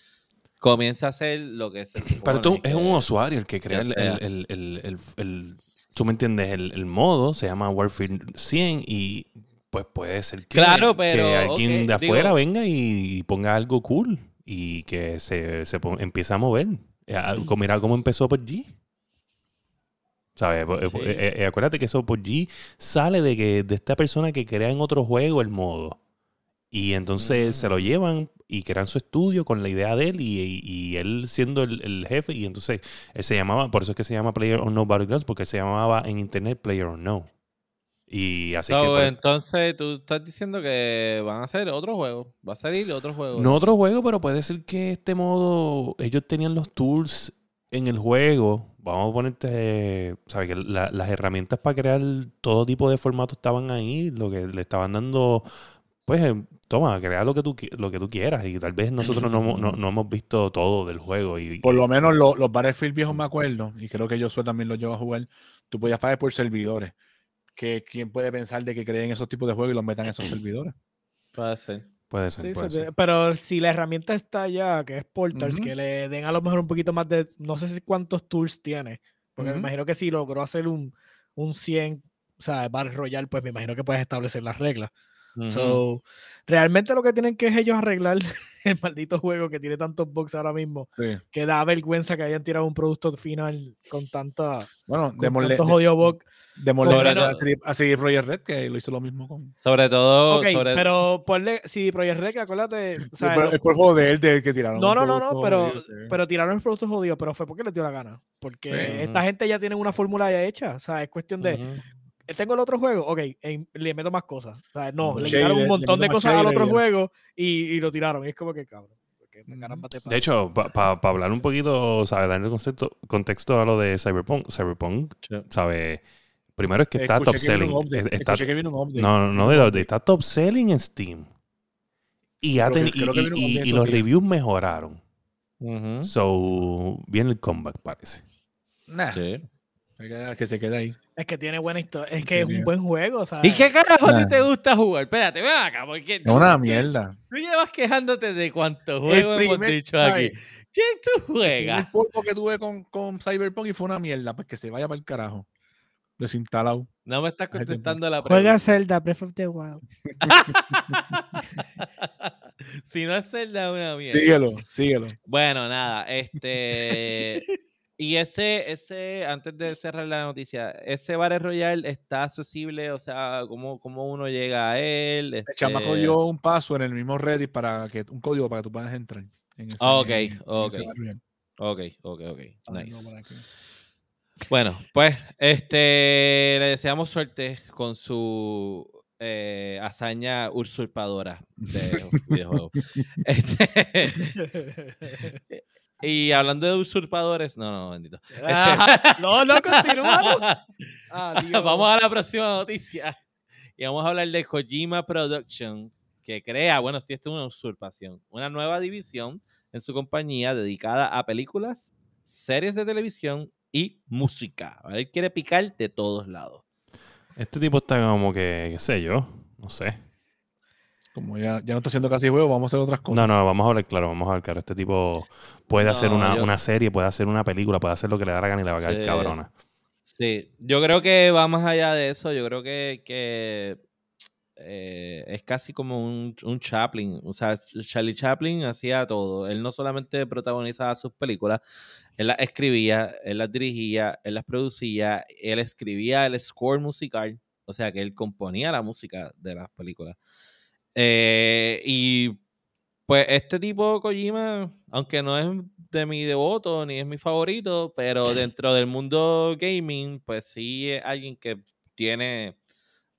comienza a hacer lo que se supone Pero tú es que- un usuario el que crea el, el- el- el- Tú me entiendes, el, el modo se llama Warfield 100 y pues puede ser que, Claro, que pero, alguien ok, de afuera digo- venga y, ponga algo cool y que se, se empiece a mover. Eh, como- Mira cómo empezó por G. ¿Sabes? Sí. eh, eh, acuérdate que eso por G sale de que de esta persona que crea en otro juego el modo. Y entonces se lo llevan y crean su estudio con la idea de él y, y- y él siendo el, el jefe. Y entonces él se llamaba, por eso es que se llama Player on No Battlegrounds, porque se llamaba en internet Player on No. Y así So, que. pues, entonces tú estás diciendo que van a hacer otro juego, va a salir otro juego. no otro juego, pero puede ser que este modo, ellos tenían los tools en el juego. Vamos a ponerte, ¿sabes? Que la- las herramientas para crear todo tipo de formatos estaban ahí. Lo que le estaban dando, pues, eh, toma, crea lo que tú, lo que tú quieras. Y tal vez nosotros no, hemos- no, no hemos visto todo del juego. Y, Por lo menos lo- los Battlefield viejos me acuerdo, y creo que Josué también los lleva a jugar, tú podías pagar por servidores. Que quién puede pensar de que creen esos tipos de juegos y los metan en esos servidores. Puede ser. puede ser, Sí, puede se- ser. pero si la herramienta está ya, que es Portals, que le den a lo mejor un poquito más de, no sé si cuántos tools tiene, porque me imagino que si logró hacer un, un 100, o sea, Battle Royale, pues me imagino que puedes establecer las reglas. Ujú. So, realmente lo que tienen que es ellos arreglar [LAUGHS] el maldito juego que tiene tantos bugs ahora mismo, Sí. que da vergüenza que hayan tirado un producto final con tanta Bueno, con démosle, tantos de- jodidos bugs. démosle Sobre gracias todo- a CD a CD Projekt Red, que lo hizo lo mismo con. Sobre todo, Ok, sobre pero ponle, si Project Red, acuérdate, o sea, Es por- lo- es por joder de que tiraron. No, no, no, no, pero, jodido, sí. pero tiraron el producto jodido, pero fue porque les dio la gana. Porque Sí. esta gente ya tiene una fórmula ya hecha. O sea, es cuestión de, Ujú. "Eh, tengo el otro juego, ok, le meto más cosas. O sea, no, le Shader, quitaron un montón de cosas al otro juego y, y lo tiraron. Y es como que cabrón. porque Ujú. caramba te De hecho, para hablar un poquito, ¿sabes? Darle contexto, contexto a lo de Cyberpunk, Cyberpunk, Sí. ¿sabes? Primero es que está Escuché top que selling. update, Está, escuché que viene un update. no, no, no de los updates, está top selling en Steam. Y, que- creo update los días. reviews mejoraron. So, viene el comeback, parece. Nah, Sí. Que queda- se quede ahí. Es que tiene buena historia. Es que es un buen juego. Sea, ¿Y qué carajo a ti Nah. te gusta jugar? Espérate, ven acá, porque Es una mierda. Tú llevas quejándote de cuántos juegos hemos dicho aquí. ¿Qué tú El juegas? polvo que tuve con, con Cyberpunk y fue una mierda, pues que se vaya para el carajo. Desinstalado. No me estás contestando la Juega pregunta. Zelda, Breath of the Wild. [LAUGHS] si no es Zelda, es una mierda. Síguelo, síguelo. Bueno, nada, este. [LAUGHS] Y ese, ese, antes de cerrar la noticia, ese Battle Royale está accesible, o sea, ¿cómo, cómo uno llega a él? El chamaco Este, dio un paso en el mismo Reddit para que un código para que tú puedas entrar. En ese, ok, en- en ok. Royale. Ok, ok, ok. Nice. Bueno, pues este le deseamos suerte con su eh, hazaña usurpadora de [LAUGHS] videojuegos. Este, [LAUGHS] y hablando de usurpadores, no, no, bendito. [LAUGHS] Ah, no, no, continúa. [LAUGHS] Adiós. vamos a la próxima noticia. Y vamos a hablar de Kojima Productions, que crea, bueno, sí, esto es una usurpación, una nueva división en su compañía dedicada a películas, series de televisión y música. ¿vale? Él quiere picar de todos lados. Este tipo está como que, qué sé yo, no sé. Como ya, ya no está haciendo casi juego, vamos a hacer otras cosas. No, no, vamos a hablar claro, vamos a hablar claro. Este tipo puede hacer una, yo- una serie, puede hacer una película, puede hacer lo que le da la gana y le va a caer Sí. cabrona. Sí, yo creo que va más allá de eso. Yo creo que, que, eh, es casi como un, un Chaplin. O sea, Charlie Chaplin hacía todo. Él no solamente protagonizaba sus películas, él las escribía, él las dirigía, él las producía, él escribía el score musical. O sea, que él componía la música de las películas. Eh, y pues este tipo, Kojima, aunque no es de mi devoto ni es mi favorito, pero dentro del mundo gaming, pues sí es alguien que tiene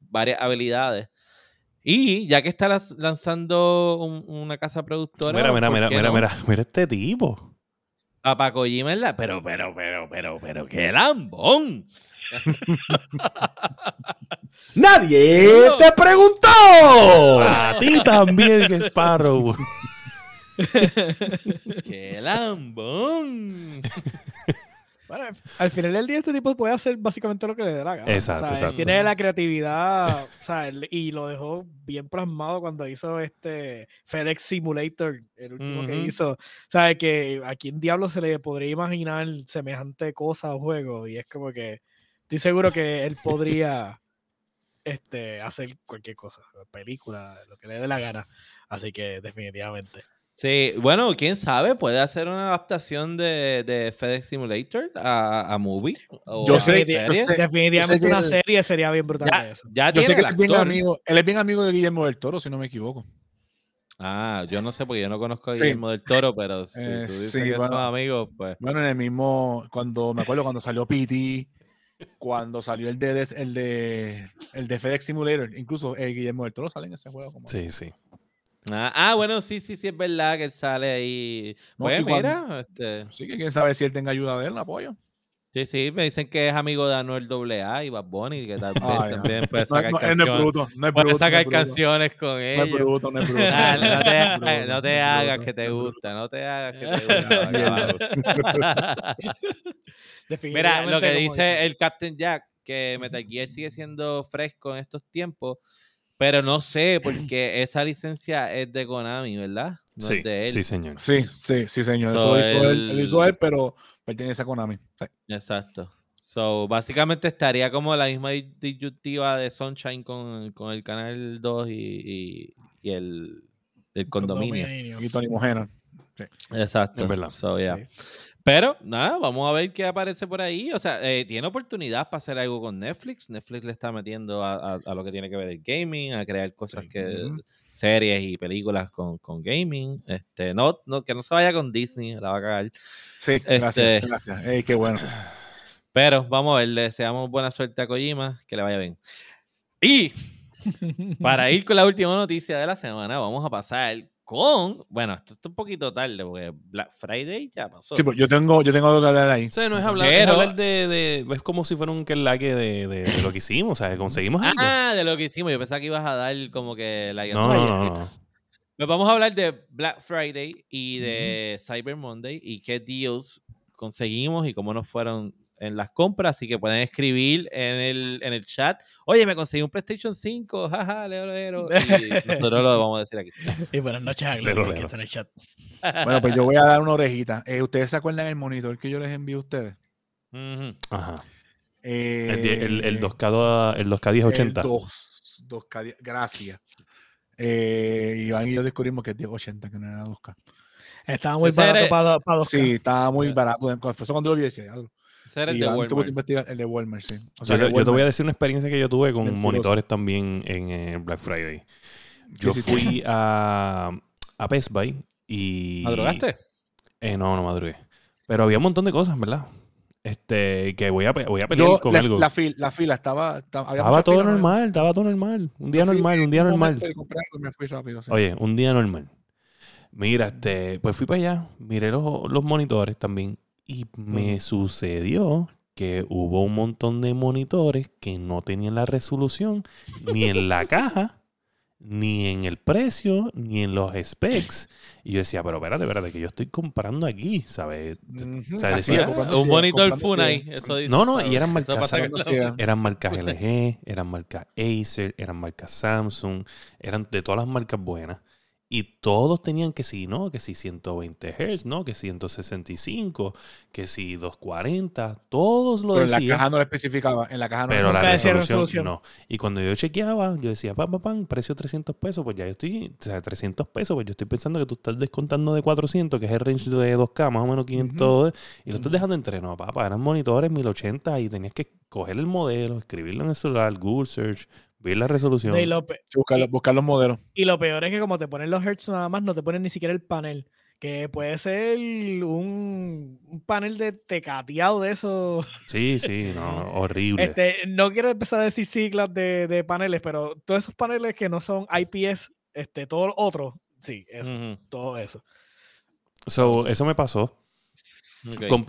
varias habilidades. Y ya que está lanzando un- una casa productora. Mira, mira, ¿por mira, mira, no? mira, mira este tipo. Papá Kojima es la. Pero, pero, pero, pero, pero, qué lambón. [LAUGHS] ¡Nadie No. te preguntó! A ti también, que [LAUGHS] Sparrow. [LAUGHS] Qué lambón. Bueno, al final del día este tipo puede hacer básicamente lo que le dé la gana. Exacto, O sea, él exacto. Tiene la creatividad, o sea, él- y lo dejó bien plasmado cuando hizo este FedEx Simulator, el último que hizo. O sea, que a quién diablo se le podría imaginar semejante cosa o juego. Y es como que estoy seguro que él podría [LAUGHS] este, hacer cualquier cosa, película, lo que le dé la gana. Así que definitivamente. Sí, bueno, quién sabe, puede hacer una adaptación de, de FedEx Simulator a, a movie. O Yo a sé- serie. yo sé- definitivamente que una el- serie sería bien brutal Ya, eso. ya Yo sé que el él es, bien actor. amigo, él es bien amigo de Guillermo del Toro, si no me equivoco. Ah, yo no sé porque yo no conozco a Sí. Guillermo del Toro, pero si Eh, tú dices sí, que son amigos, pues. Bueno, en el mismo, cuando me acuerdo cuando salió PT, cuando salió el de el de el de FedEx Simulator, incluso eh, Guillermo del Toro sale en ese juego. Como Sí, sí. Ah, ah, bueno, sí, sí, sí, es verdad que él sale ahí. No, Pues cuando- mira, este, Sí, que quién sabe si él tenga ayuda de él, apoyo. sí, sí, me dicen que es amigo de Anuel AA y Bad Bunny, que tal vez Ay, no. también puede No, sacar no, él no es canciones. bruto, no es puede bruto, no sacar es bruto. canciones con No es ellos. bruto, no es bruto. No te, es bruto, no te hagas que te gusta, no te hagas que te [LAUGHS] gusta. [LAUGHS] Mira, lo que dice el Captain Jack, que Metal Gear sigue siendo fresco en estos tiempos, pero no sé, [CLEARS THROAT] porque esa licencia es de Konami, ¿verdad? No sí, es de él. sí, señor. Sí, sí, sí, señor. Eso So, lo hizo él, él- lo hizo él, pero pertenece a Konami. Sí. Exacto. So, básicamente estaría como la misma di- disyuntiva de Sunshine con, con el Canal 2 y, y- y el, el condominio. Y Tony Mojena. Exacto. Es verdad. So, yeah. Sí. Pero nada, vamos a ver qué aparece por ahí. O sea, eh, tiene oportunidad para hacer algo con Netflix. Netflix le está metiendo a, a- a lo que tiene que ver el gaming, a crear cosas Sí. que series y películas con, con gaming. Este, no, no, que no se vaya con Disney, la va a cagar. Sí, [LAUGHS] gracias, Este- gracias. Ey, qué bueno. [CLEARS THROAT] Pero vamos a ver, le deseamos buena suerte a Kojima, que le vaya bien. Y [LAUGHS] para ir con la última noticia de la semana, vamos a pasar con. Bueno, esto está un poquito tarde porque Black Friday ya pasó. Sí, pues yo tengo, yo tengo algo que hablar ahí. O sea, no es hablar, es Pero- hablar de, de- Es como si fuera un quellaque de, de, de lo que hicimos. O sea, que conseguimos algo. Ah, de lo que hicimos. Yo pensaba que ibas a dar como que la No, no, no, no. Pues vamos a hablar de Black Friday y de Cyber Monday y qué deals conseguimos y cómo nos fueron en las compras. Así que pueden escribir en el, en el chat. Oye, me conseguí un PlayStation 5. Jaja, lero, lero. [LAUGHS] Y nosotros lo vamos a decir aquí. Y buenas noches a Globo, que está en el chat. Bueno, pues yo [LAUGHS] voy a dar una orejita. Eh, ¿Ustedes se acuerdan el monitor que yo les envié a ustedes? Ujú. Ajá. Eh, El, el, el 2K, el 2K 1080. El 2, 2K, gracias. Eh, Iván y yo descubrimos que es 1080, que no era 2K. Estaba muy era- barato para, para dos Sí, estaba muy barato. Eso cuando lo vi decía, "Diablo". Ese era el Y de se Walmart. investigar el de Walmart, sí. O Yo, sea, te- que yo te voy a decir una experiencia que yo tuve con Mentiroso. monitores también en eh, Black Friday. Yo Sí, sí, fui a, a Best Buy y... ¿Madrugaste? Eh, no, no madrugué. Pero había un montón de cosas, ¿verdad? Este, que voy a, voy a pelear Yo, con la, algo. la fila, la fila estaba. Estaba, había estaba mucha todo fila, ¿no? normal, estaba todo normal. Un día fui normal, un día un normal. me fui rápido. Oye, un día normal. Mira, este, pues fui para allá, miré los, los monitores también y me sucedió que hubo un montón de monitores que no tenían la resolución ni en la [LAUGHS] caja, ni en el precio, ni en los specs. Y yo decía, pero espérate, espérate, que yo estoy comprando aquí, ¿sabes? O sea, decía, un monitor Funai. Eso dice, No, no, y eran marcas. Eran marcas LG, eran marcas Acer, eran marcas Samsung, eran de todas las marcas buenas. Y todos tenían que si, ¿no? Que si 120 Hz, ¿no? Que 165, que si 240, todos lo Pero en la decían. caja no lo especificaba. En la caja no Pero lo la resolución, resolución. no. Y cuando yo chequeaba, yo decía, pam, pam, pam, precio 300 pesos, pues ya yo estoy, o sea, 300 pesos, pues yo estoy pensando que tú estás descontando de 400, que es el range de 2K, más o menos 500, y lo estás dejando entre, no, papá, eran monitores 1080 y tenías que coger el modelo, escribirlo en el celular, Google Search, ver la resolución. Lo, buscar, los- buscar los modelos. y lo peor es que como te ponen los hertz nada más, no te ponen ni siquiera el panel. Que puede ser un, un panel de tecateado de eso. Sí, sí, no, [LAUGHS] horrible. Este, no quiero empezar a decir siglas de, de paneles, pero todos esos paneles que no son IPS, este, todo lo otro, sí, eso, todo eso. So, eso me pasó.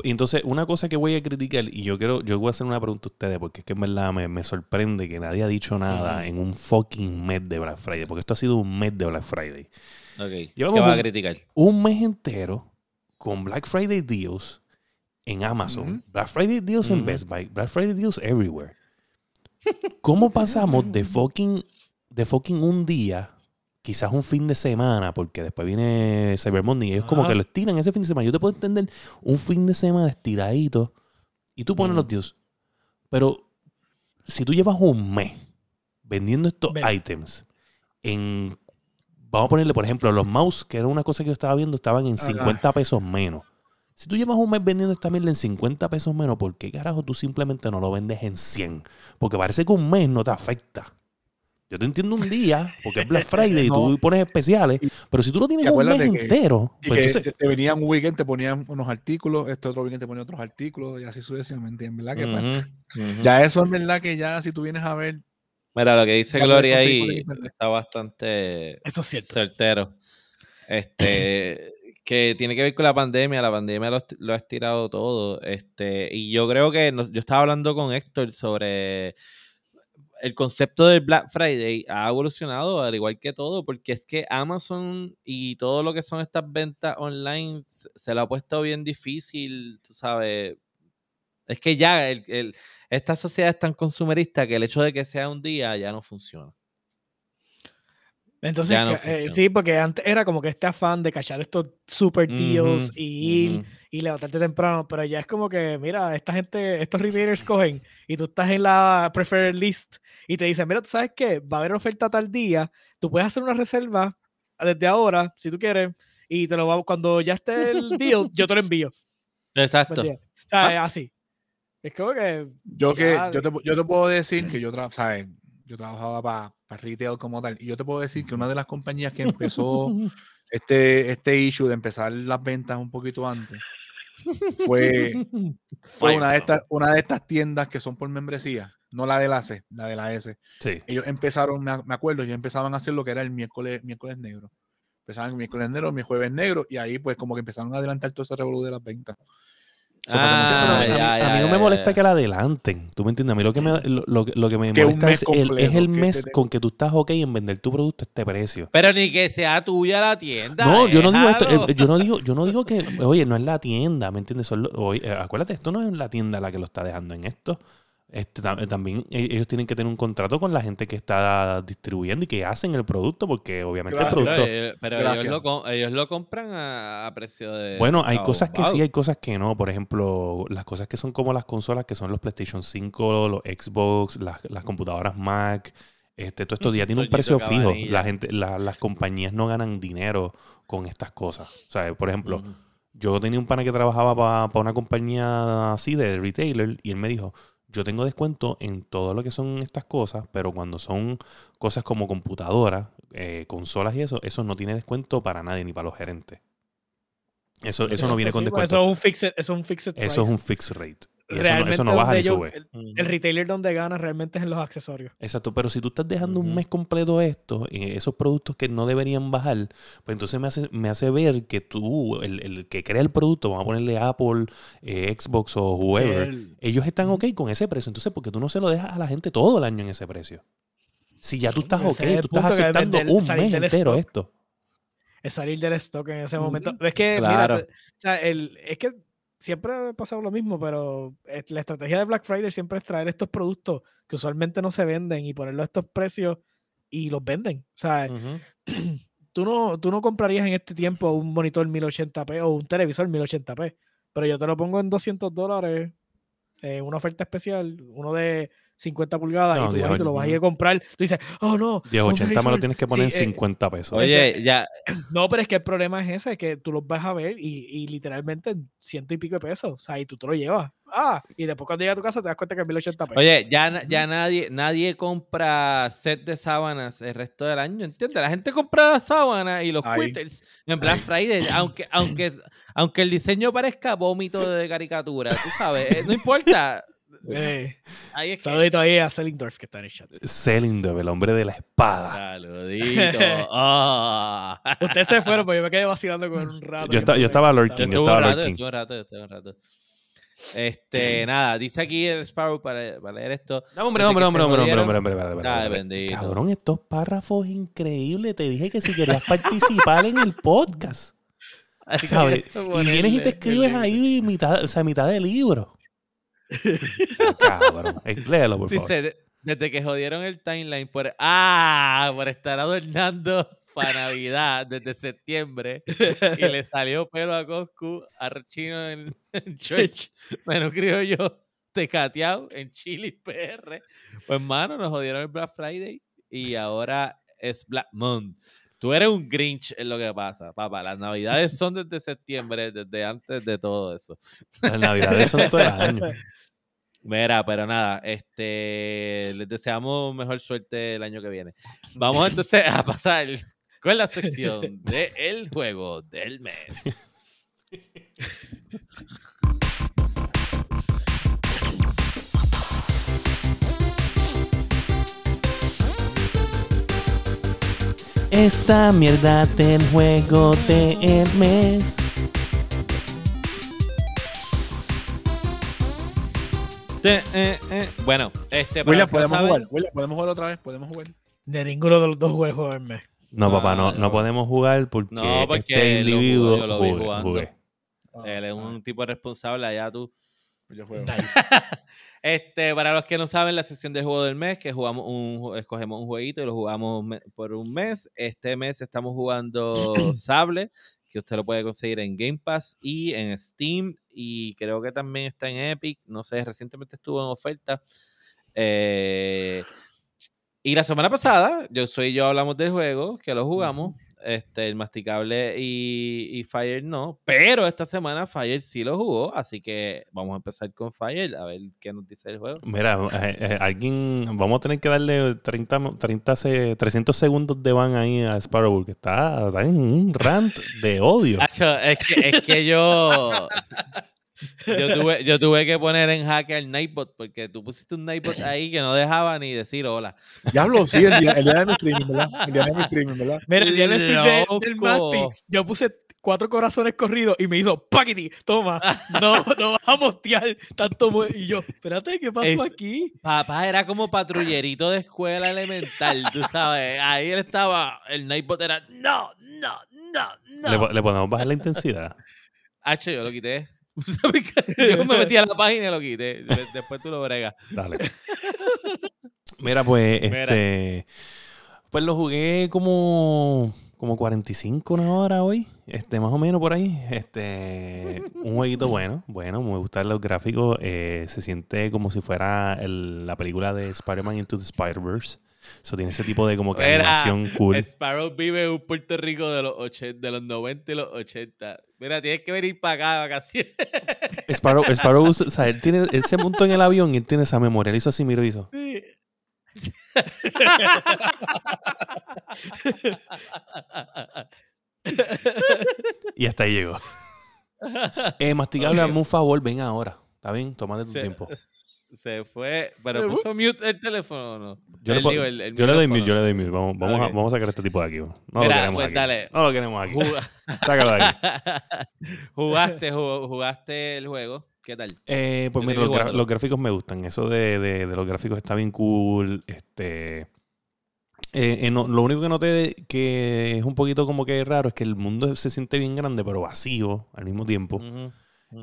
Y entonces, una cosa que voy a criticar, y yo quiero, yo voy a hacer una pregunta a ustedes, porque es que en verdad me, me sorprende que nadie ha dicho nada en un fucking mes de Black Friday, porque esto ha sido un mes de Black Friday. ¿Qué vas a un- criticar? Un mes entero con Black Friday deals en Amazon. Black Friday deals en. Best Buy, Black Friday deals everywhere. ¿Cómo pasamos de [LAUGHS] fucking, de fucking un día, quizás un fin de semana, porque después viene Cyber Monday y ellos como que lo estiran ese fin de semana? Yo te puedo entender un fin de semana estiradito y tú pones los deals. Pero si tú llevas un mes vendiendo estos Ven. items en vamos a ponerle, por ejemplo, los mouse, que era una cosa que yo estaba viendo, estaban en Ajá. 50 pesos menos. Si tú llevas un mes vendiendo esta mierda en 50 pesos menos, ¿por qué carajo tú simplemente no lo vendes en 100? Porque parece que un mes no te afecta. Yo te entiendo un día, porque es Black Friday y tú [LAUGHS] No. pones especiales, pero si tú lo tienes Y un mes acuérdate que- entero, Y pues que entonces, te, venían un weekend, te ponían unos artículos, este otro weekend te ponían otros artículos y así sucesivamente. En verdad que pues, ya eso en verdad que ya si tú vienes a ver, Mira, lo que dice Gloria ahí está bastante Eso es cierto. certero. Este, [LAUGHS] que tiene que ver con la pandemia. La pandemia lo, lo ha estirado todo. Este, y yo creo que nos- yo estaba hablando con Héctor sobre el concepto del Black Friday ha evolucionado al igual que todo, porque es que Amazon y todo lo que son estas ventas online se, lo ha puesto bien difícil, tú sabes. Es que ya el- el- esta sociedad es tan consumerista que el hecho de que sea un día ya no funciona. Entonces, no eh, sí, porque antes era como que este afán de cachar estos super deals Ujú, y ir y levantarte temprano, pero ya es como que, mira, esta gente, estos retailers cogen y tú estás en la preferred list y te dicen, mira, tú sabes que va a haber oferta tal día, tú puedes hacer una reserva desde ahora, si tú quieres, y te lo va, cuando ya esté el deal, yo te lo envío. Exacto. O sea, es así. Es como que, yo que Ya, yo te, yo te puedo decir que yo, tra ¿sabes? yo trabajaba para retail como tal y yo te puedo decir que una de las compañías que empezó [LAUGHS] este, este issue de empezar las ventas un poquito antes fue, fue una, de estas, una de estas tiendas que son por membresía, no la de la C, la de la S. sí. Ellos empezaron, me, ac- me acuerdo, ellos empezaban a hacer lo que era el miércoles, miércoles negro. Empezaban el miércoles negro, mi jueves negro, y ahí pues como que empezaron a adelantar todo ese revolú de las ventas. Ah, Pero a mí- ya, a, ya, mí no ya, me molesta ya. que la adelanten. ¿Tú me entiendes? A mí lo que me, lo, lo que- lo que me Que molesta es el, es el mes te- con que tú estás ok en vender tu producto a este precio. Pero ni que sea tuya la tienda. No, yo no digo esto, eh, yo no digo, yo no digo que, oye, no es la tienda, ¿me entiendes? Son lo- oye, eh, acuérdate, esto no es la tienda la que lo está dejando en esto. Este, tam- también eh, ellos tienen que tener un contrato con la gente que está distribuyendo y que hacen el producto, porque obviamente Claro, el Pero, producto. eh, pero ellos, lo, com- ellos lo compran a, a precio de. Bueno, hay cosas que sí, hay cosas que no. Por ejemplo, las cosas que son como las consolas, que son los PlayStation 5, los Xbox, las, las computadoras Mac, Este, todo esto ya tiene un precio fijo. La gente, la- las compañías no ganan dinero con estas cosas. O sea, por ejemplo, yo tenía un pana que trabajaba para una compañía así de retailer y él me dijo, yo tengo descuento en todo lo que son estas cosas, pero cuando son cosas como computadoras, eh, consolas y eso, eso no tiene descuento para nadie, ni para los gerentes. Eso, eso no viene con pues, descuento. Eso es un fixed, eso es un fixed Eso es price. un fixed rate. Y eso no, Realmente eso no baja donde ni ellos- sube. El, retailer donde gana realmente es en los accesorios. Exacto, pero si tú estás dejando un mes completo esto, esos productos que no deberían bajar, pues entonces me hace, me hace ver que tú, el, el que crea el producto, vamos a ponerle Apple, eh, Xbox o whoever, El- ellos están ok con ese precio. Entonces, ¿por qué tú no se lo dejas a la gente todo el año en ese precio? Si ya tú estás ok, es tú estás aceptando un mes entero stock. esto. es salir del stock en ese momento. Es que, Claro. mira, te- o sea, el, es que siempre ha pasado lo mismo, pero eh, la estrategia de Black Friday siempre es traer estos productos que usualmente no se venden y ponerlos a estos precios y los venden. O sea, [CLEARS THROAT] tú no, tú no comprarías en este tiempo un monitor 1080p o un televisor 1080p, pero yo te lo pongo en 200 dólares, en una oferta especial, uno de 50 pulgadas, No, y tú, vas y diez- te lo vas a ir a comprar. Tú dices, oh no, un 1080 me lo televisor". tienes que poner en Sí, eh, 50 pesos. Oye, ya, [CLEARS THROAT] No, pero es que el problema es ese, que tú los vas a ver y, y literalmente en ciento y pico de pesos. O sea, y tú te lo llevas. Ah, y después cuando llegas a tu casa te das cuenta que es 1080p. oye, ya, ya nadie, nadie compra set de sábanas el resto del año, ¿entiendes? La gente compra las sábanas y los quitters en Black [CLEARS THROAT] Friday, aunque, aunque, aunque el diseño parezca vómito de caricatura, tú sabes, eh, no importa. Ahí saludito ahí a Selindorf que está en el chat. Cylinder, el hombre de la espada. Saludito. [LAUGHS] Ah. Ustedes se fueron, pero yo me quedé vacilando con un rato. Yo no yo estaba lurking, Yo estaba rato, yo lurking. estuve un rato, estuve un rato. Este, [LAUGHS] nada, dice aquí el Sparrow para, para leer esto. No, hombre, hombre, hombre, hombre, hombre, hombre, hombre, hombre. Cabrón, estos párrafos increíbles. Te dije que si querías participar en el podcast. [LAUGHS] ¿sabes? Y vienes y te escribes ahí mitad, o sea, mitad del libro. [LAUGHS] Cabrón. Léelo, por favor. Dice, desde que jodieron el timeline por... Ah, por estar adornando [LAUGHS] para Navidad desde septiembre y le salió pelo a Coscu, arrechino en, en Church, [LAUGHS] menos creo yo, tecateado en Chile PR. Pues, mano, nos jodieron el Black Friday y ahora es Black Month. Tú eres un Grinch, es lo que pasa, papá. Las navidades son desde septiembre, desde antes de todo eso. Las navidades son todo el [LAUGHS] año. Mira, pero nada, este, les deseamos mejor suerte el año que viene. Vamos entonces a pasar con la sección de el juego del mes. [LAUGHS] Esta mierda del juego del mes. Te- eh, eh. Bueno, este, para William, los que no podemos saben- jugar. William, podemos jugar otra vez. Podemos jugar. De ninguno de los dos juegos del mes. No, papá, no, Ah, no podemos jugar porque, No, porque este lo jugó, individuo yo lo vi jugando. jugué. Él es un tipo responsable allá tú. Pues yo juego. [LAUGHS] Este, para los que no saben, la sección de juego del mes, que jugamos un, escogemos un jueguito y lo jugamos por un mes. Este mes estamos jugando [CLEARS THROAT] Sable, que usted lo puede conseguir en Game Pass y en Steam. Y creo que también está en Epic. No sé, recientemente estuvo en oferta. Eh, y la semana pasada, yo soy yo hablamos del juego, que lo jugamos. Este, el masticable y, y Fire no. Pero esta semana Fire sí lo jugó. Así que vamos a empezar con Fire a ver qué nos dice el juego. Mira, eh, eh, alguien, vamos a tener que darle 30, mo- 30 se- 300 segundos de van ahí a Sparrow, que está, está en un rant de odio. Nacho, es que, es que yo. Yo tuve, yo tuve que poner en jaque al Nightbot porque tú pusiste un Nightbot ahí que no dejaba ni decir hola. Diablo, sí, el día, el día de mi streaming, ¿verdad? El día de mi streaming, ¿verdad? Mira, el día del de- del Loco. Masti, yo puse cuatro corazones corridos y me hizo paquiti, toma, no, no vas a postear tanto. mu-". Y yo, espérate, ¿qué pasó Es- aquí? Papá era como patrullerito de escuela elemental, tú sabes. Ahí él estaba, el Nightbot era, no, no, no, Le, no. po- le podemos bajar la intensidad. H, yo lo quité. [LAUGHS] Yo me metí a la [LAUGHS] página y lo quité. De- Después tú lo bregas. Dale. [LAUGHS] Mira, pues, Mira. este. Pues lo jugué como. Como 45 una hora hoy. Este, más o menos por ahí. Este. Un jueguito bueno. Bueno, me gustan los gráficos. eh, se siente como si fuera el- la película de Spider-Man Into the Spider-Verse. Eso tiene ese tipo de como que Mira, animación cool. Sparrow vive en un Puerto Rico de los, 80, de los 90 y los 80. Mira, tienes que venir para acá de vacaciones. [LAUGHS] Sparrow, Sparrow, o sea, él, tiene, él se montó en el avión y él tiene esa memoria. Él hizo así, miro, hizo. Sí. Y hasta ahí llegó. [LAUGHS] Eh, masticable, hazme un favor, ven ahora. ¿Está bien? Tómate tu Se- tiempo. Se fue, pero puso mute el teléfono o no. Yo le, El- po- digo, el- el yo le doy mute, yo le doy mute. Vamos, vamos, a, vamos a sacar a este tipo de aquí. No lo queremos pues aquí. dale. No lo queremos aquí. [LAUGHS] Sácalo de aquí. [LAUGHS] jugaste, jug- jugaste el juego. ¿Qué tal? Eh, pues mira, los, gra- gráficos me gustan. Eso de, de- de los gráficos está bien cool. Este. eh, eh, no- lo único que noté que es un poquito como que raro es que el mundo se siente bien grande, pero vacío al mismo tiempo.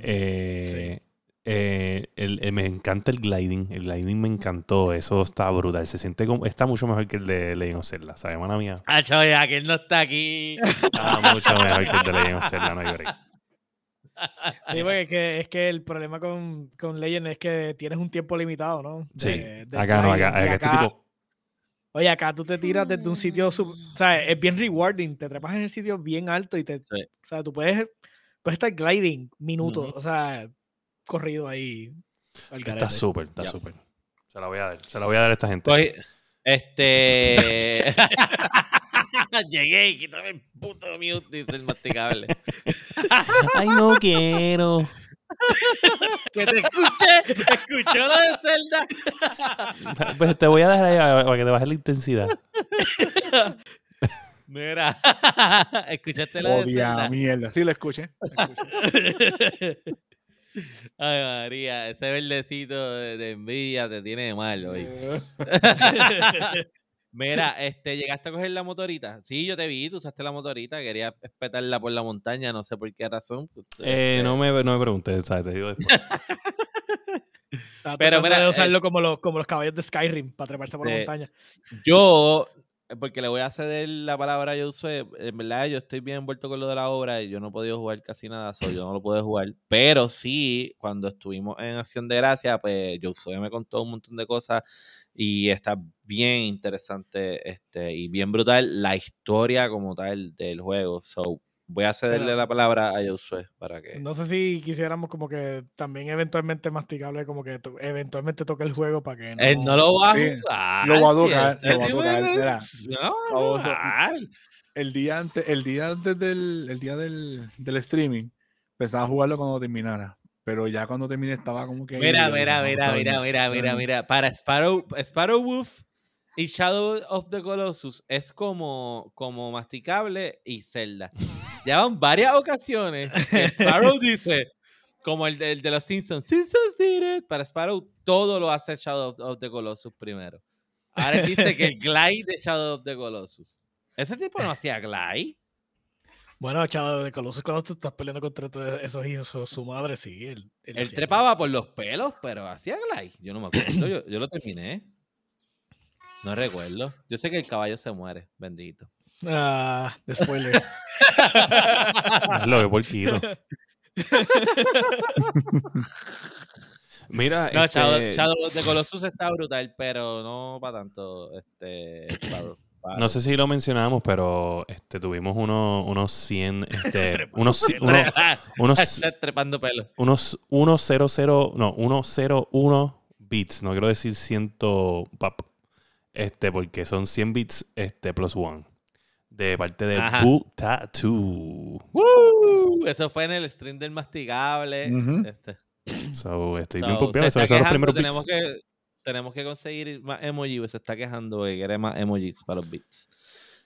Eh, eh, el- el- me encanta el gliding. El gliding me encantó. Eso está brutal. Se siente como. Está mucho mejor que el de Legend of Zelda. ¿Sabes, mano mía? Ah, chaval, ya que él no está aquí. Está mucho mejor que el de Legend of Zelda. No hay break. Sí, porque es que, es que el problema con, con Legend es que tienes un tiempo limitado, ¿no? Sí. De- Acá no, acá, acá este acá- tipo. Oye, acá tú te tiras desde un sitio, sub- o sea, es bien rewarding, te trepas en el sitio bien alto y te, Sí. o sea, tú puedes, puedes estar gliding minutos, o sea, corrido ahí. al Está súper, está súper. Se la voy a dar. Se la voy a dar a esta gente. Cogí- Este. [LAUGHS] Llegué y quítame el puto mute, dice el masticable. [LAUGHS] Ay, no quiero. que te escuché, escuchó lo de Zelda. [LAUGHS] Pues te voy a dejar ahí para que te baje la intensidad. Mira, escuchaste de Odia Zelda. mierda. Sí, lo escuché. lo escuché. Ay, María, ese verdecito de, de envidia te tiene de mal hoy. [LAUGHS] Mira, [LAUGHS] este, llegaste a coger la motorita. Sí, yo te vi, tú usaste la motorita, quería espetarla por la montaña, no sé por qué razón. pues, Eh, no, me, no me preguntes, ¿sabes? Te digo después. [LAUGHS] Pero mira, de eh, usarlo como, los, como los caballos de Skyrim para treparse por la Sí. montaña. Yo, eh, porque le voy a ceder la palabra a Josué, en verdad yo estoy bien envuelto con lo de la obra y yo no he podido jugar casi nada, so yo no lo pude jugar. Pero sí, cuando estuvimos en Acción de Gracia, pues Josué me contó un montón de cosas y está bien interesante este, y bien brutal la historia como tal del juego. So, voy a cederle Pero- la palabra a Josué para que... No sé si quisiéramos como que también eventualmente masticable, como que to- eventualmente toque el juego para que no... Él no lo va a Sí, jugar. lo va a tocar, él- lo va a tocar, mira. No, a. El día antes, el día antes del, el día del, del streaming, pensaba jugarlo cuando terminara. Pero ya cuando terminé estaba como que. Mira, mira, mira, mira, mira, mira, mira. Para Sparrow, Sparrow Wolf y Shadow of the Colossus es como, como masticable y Zelda. Llevan varias ocasiones que [LAUGHS] Sparrow dice, como el de, el de los Simpsons, Simpsons did it. Para Sparrow todo lo hace Shadow of, of the Colossus primero. Ahora él dice que [LAUGHS] el glide de Shadow of the Colossus. Ese tipo no hacía glide. Bueno, Shadow de Colossus, cuando tú estás peleando contra esos hijos, su, madre, sí. Él, él trepaba por los pelos, pero hacía glide. Yo no me acuerdo. Yo, yo lo terminé. No recuerdo. Yo sé que el caballo se muere, bendito. Ah, de spoilers. [LAUGHS] Lo que porquito. Mira, No, este, Shadow, Shadow de Colossus está brutal, pero no para tanto. Este, Sparrow. no sé si lo mencionamos, pero este, tuvimos unos, unos [LAUGHS] 100, este, unos, ci- unos, [LAUGHS] unos, trepando pelo. unos 100, no, 101 bits, no quiero decir 100 pap, este, porque son 100 bits este, plus one, de parte de Ajá. Boo Tattoo. ¡Woo! Eso fue en el stream del masticable. Ujú. este. So, estoy So, bien pompeado, esos son los primeros tenemos bits. que tenemos que conseguir más emojis, se está quejando que quiere más emojis para los bits.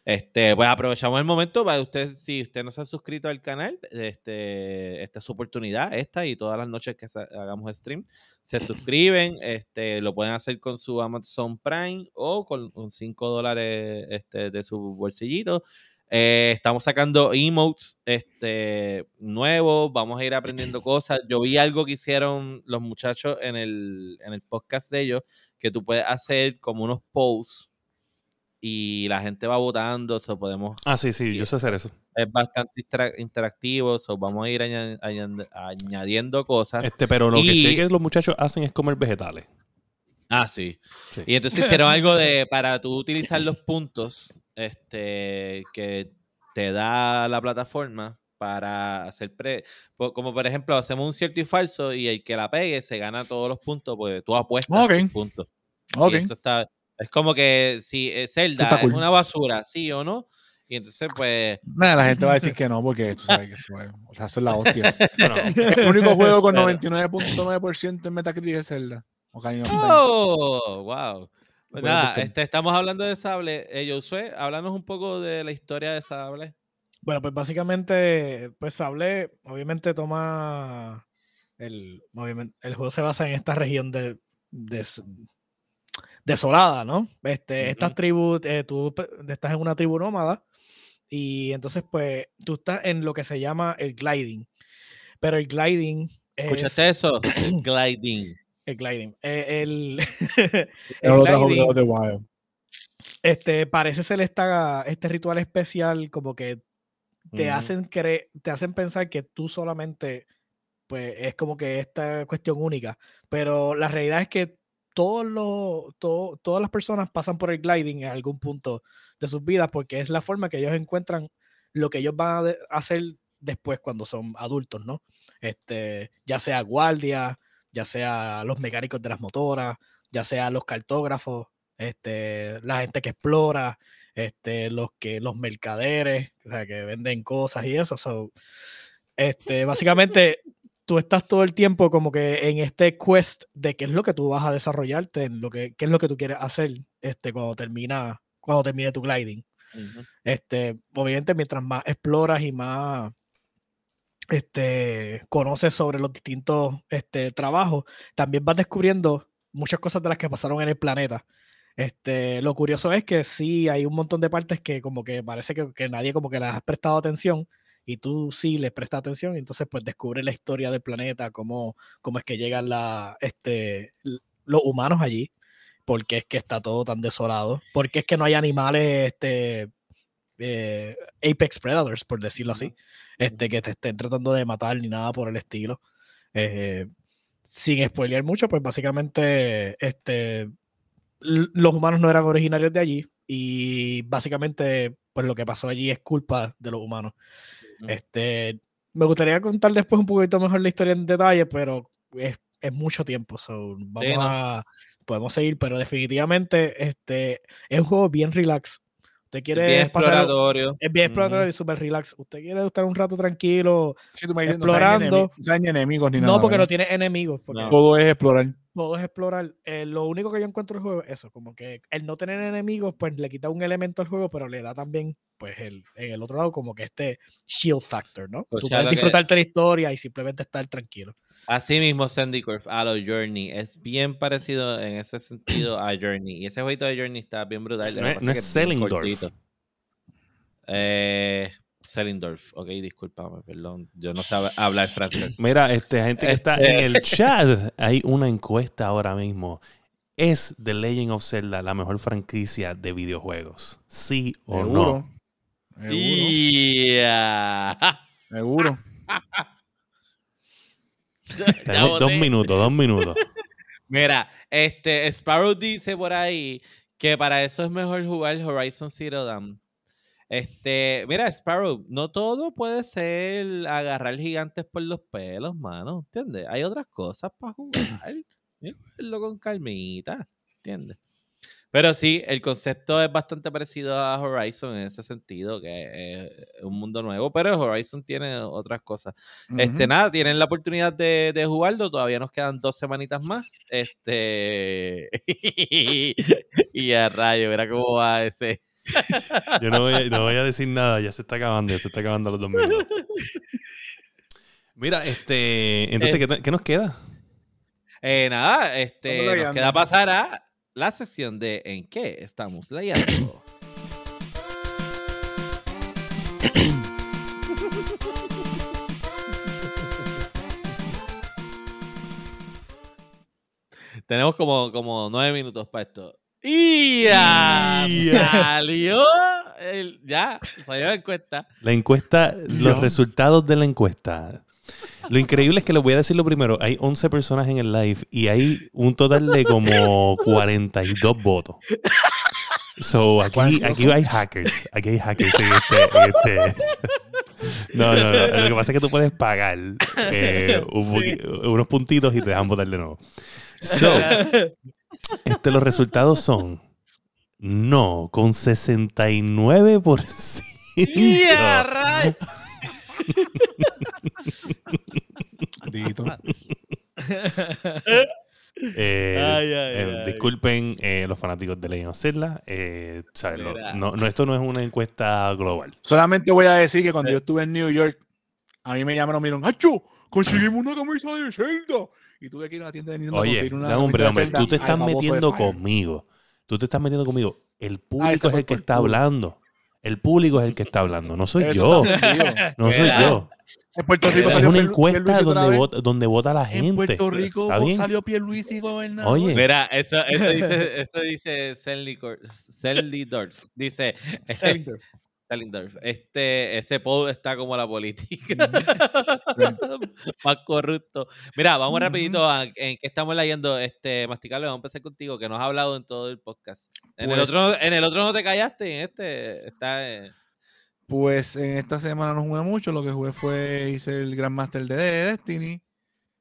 Este, pues aprovechamos el momento para usted, si usted no se ha suscrito al canal, este, esta es su oportunidad, esta y todas las noches que hagamos stream, se [LAUGHS] suscriben, este, lo pueden hacer con su Amazon Prime o con, 5 dólares este, de su bolsillito. Eh, estamos sacando emotes este, nuevos, vamos a ir aprendiendo cosas. Yo vi algo que hicieron los muchachos en el, en el podcast de ellos, que tú puedes hacer como unos posts y la gente va votando, eso podemos, Ah, sí, sí, yo sé hacer eso. es bastante intera- interactivo, so vamos a ir aña- añad- añadiendo cosas. Este, pero lo que sé que los muchachos hacen es comer vegetales. Ah, sí. Sí. Y entonces hicieron algo de para tú utilizar los puntos este, que te da la plataforma para hacer pre. Como por ejemplo, hacemos un cierto y falso y el que la pegue se gana todos los puntos porque tú apuestas Ok. tus puntos. Y Ok. eso está. Es como que si eh, Zelda es cool. una basura, sí o no. Y entonces, pues. [LAUGHS] Nada, la gente va a decir que no, porque tú sabes que eso es, o sea, eso es la hostia. [LAUGHS] Bueno, [LAUGHS] El único juego con Pero- 99.9% en Metacritic es Zelda. Time. ¡Oh! ¡Wow! Pues nada, este, estamos hablando de Sable. Eh, Josué, háblanos un poco de la historia de Sable. Bueno, pues básicamente, pues Sable obviamente toma el, obviamente, el juego se basa en esta región de, desolada, ¿no? Este, Estas Ujú. tribus, eh, tú estás en una tribu nómada y entonces pues tú estás en lo que se llama el gliding, pero el gliding es ¿Escuchaste eso? [CLEARS THROAT] El gliding. el gliding, eh, el, [LAUGHS] El el otro gliding, juego de Wild. este parece ser esta, este ritual especial como que te hacen creer, te hacen pensar que tú solamente, pues es como que esta cuestión única. Pero la realidad es que todos los, todo- todas las personas pasan por el gliding en algún punto de sus vidas porque es la forma que ellos encuentran lo que ellos van a hacer después cuando son adultos, ¿no? Este, ya sea guardia, ya sea los mecánicos de las motoras, ya sea los cartógrafos, este, la gente que explora, este, los que los mercaderes, o sea, que venden cosas y eso. so, este, [LAUGHS] básicamente, tú estás todo el tiempo como que en este quest de qué es lo que tú vas a desarrollarte, en lo que, qué es lo que tú quieres hacer este, cuando termina, cuando termine tu gliding. Ujú. Este, obviamente, mientras más exploras y más este, conoces sobre los distintos este, trabajos, también vas descubriendo muchas cosas de las que pasaron en el planeta. Este, lo curioso es que sí hay un montón de partes que como que parece que, que nadie como que les has prestado atención y tú sí les prestas atención entonces pues descubres la historia del planeta, cómo, cómo es que llegan la, este, los humanos allí, por qué es que está todo tan desolado, por qué es que no hay animales este, eh, apex predators, por decirlo así, este, que te estén tratando de matar ni nada por el estilo. Eh, sin spoilear mucho, pues básicamente este, los humanos no eran originarios de allí y básicamente pues lo que pasó allí es culpa de los humanos. Este, me gustaría contar después un poquito mejor la historia en detalle, pero es, es mucho tiempo, so vamos no. a podemos seguir, pero definitivamente este es un juego bien relax. Usted quiere Bien pasar exploratorio. es bien exploratorio y súper relax. Usted quiere estar un rato tranquilo, Sí, tú me no Explorando. no ni enemigos ni nada. no porque no ¿verdad? tiene enemigos, porque No. Todo es explorar. Todo es explorar. Eh, lo único que yo encuentro en el juego es eso, como que el no tener enemigos, pues le quita un elemento al juego, pero le da también, pues, el, en el otro lado, como que este shield factor, ¿no? Tú Escucha puedes lo que- disfrutarte la historia y simplemente estar tranquilo. Así mismo, Sandy Curve, a lo Journey. Es bien parecido en ese sentido a Journey. Y ese jueguito de Journey está bien brutal. No es- no que es Sellendorf. cortito. Eh, Sellendorf. Ok, discúlpame, perdón. Yo no sé hab- hablar francés. [LAUGHS] Mira, este, gente que está Este- en el chat, hay una encuesta ahora mismo. ¿Es The Legend of Zelda la mejor franquicia de videojuegos? ¿Sí o no? Seguro. Seguro. Yeah. Seguro. [LAUGHS] Tenemos dos minutos, dos minutos. [LAUGHS] Mira, este Sparrow dice por ahí que para eso es mejor jugar Horizon Zero Dawn. Este, mira, Sparrow, no todo puede ser agarrar gigantes por los pelos, mano, ¿entiendes? Hay otras cosas para jugar. [COUGHS] jugarlo con calmita, ¿entiendes? Pero sí, el concepto es bastante parecido a Horizon en ese sentido, que es un mundo nuevo, pero Horizon tiene otras cosas. Este, nada, tienen la oportunidad de, de jugarlo. Todavía nos quedan dos semanitas más. Este. [LAUGHS] y a rayo, verá cómo va ese. [LAUGHS] Yo no voy, a, no voy a decir nada, ya se está acabando, ya se está acabando los dos minutos. [LAUGHS] Mira, este, entonces, ¿qué, te- qué nos queda? Eh, nada, este, nos queda pasar a la sesión de ¿En qué estamos leyendo? [CLEARS THROAT] Tenemos como, como nueve minutos para esto. ¡Y ya! Salió. el- ya, salió la encuesta. La encuesta, los resultados de la encuesta. Lo increíble es que les voy a decir lo primero. Hay 11 personas en el live y hay un total de como 42 votos. So, aquí, ¿Cuántos aquí hay hackers. Aquí hay hackers en este, en este- No, no, no. Lo que pasa es que tú puedes pagar eh, un unos puntitos y te dejan votar de nuevo. So, [LAUGHS] este, los resultados son no, con 69%. ¡Ya, ray! Maldito. Eh, Ay, ay, eh, ay. Disculpen eh, los fanáticos de Legend of Zelda. eh, ¿sabes? Lo- Mira. no, no, esto no es una encuesta global. Solamente voy a decir que cuando yo estuve en New York, a mí me llamaron, me dijeron, ¡Hacho! Conseguimos una camisa de Zelda. Y tuve que ir a la tienda de Nintendo a Oye, conseguir una dame, hombre, hombre, tú te estás metiendo conmigo. Tú te estás metiendo conmigo. El ese público es el que por está hablando. El público es el que está hablando. No soy Eso yo. No soy yo. En Puerto Rico Es salió una Pierlu- encuesta donde vota, donde vota la gente. En Puerto Rico ¿Está bien? salió Pierluisi gobernador. Oye. Mira, eso, eso dice, [LAUGHS] eso dice Selnidorf. Dice. Selindorf. Este, ese poll está como la política. [LAUGHS] Más corrupto. Mira, vamos Ujú. rapidito a en qué estamos leyendo. Este, Masticable, vamos a empezar contigo, que nos has hablado en todo el podcast. En, el, otro, en el otro no te callaste, en este está... eh, Pues en esta semana no jugué mucho. Lo que jugué fue, hice el Grandmaster de Destiny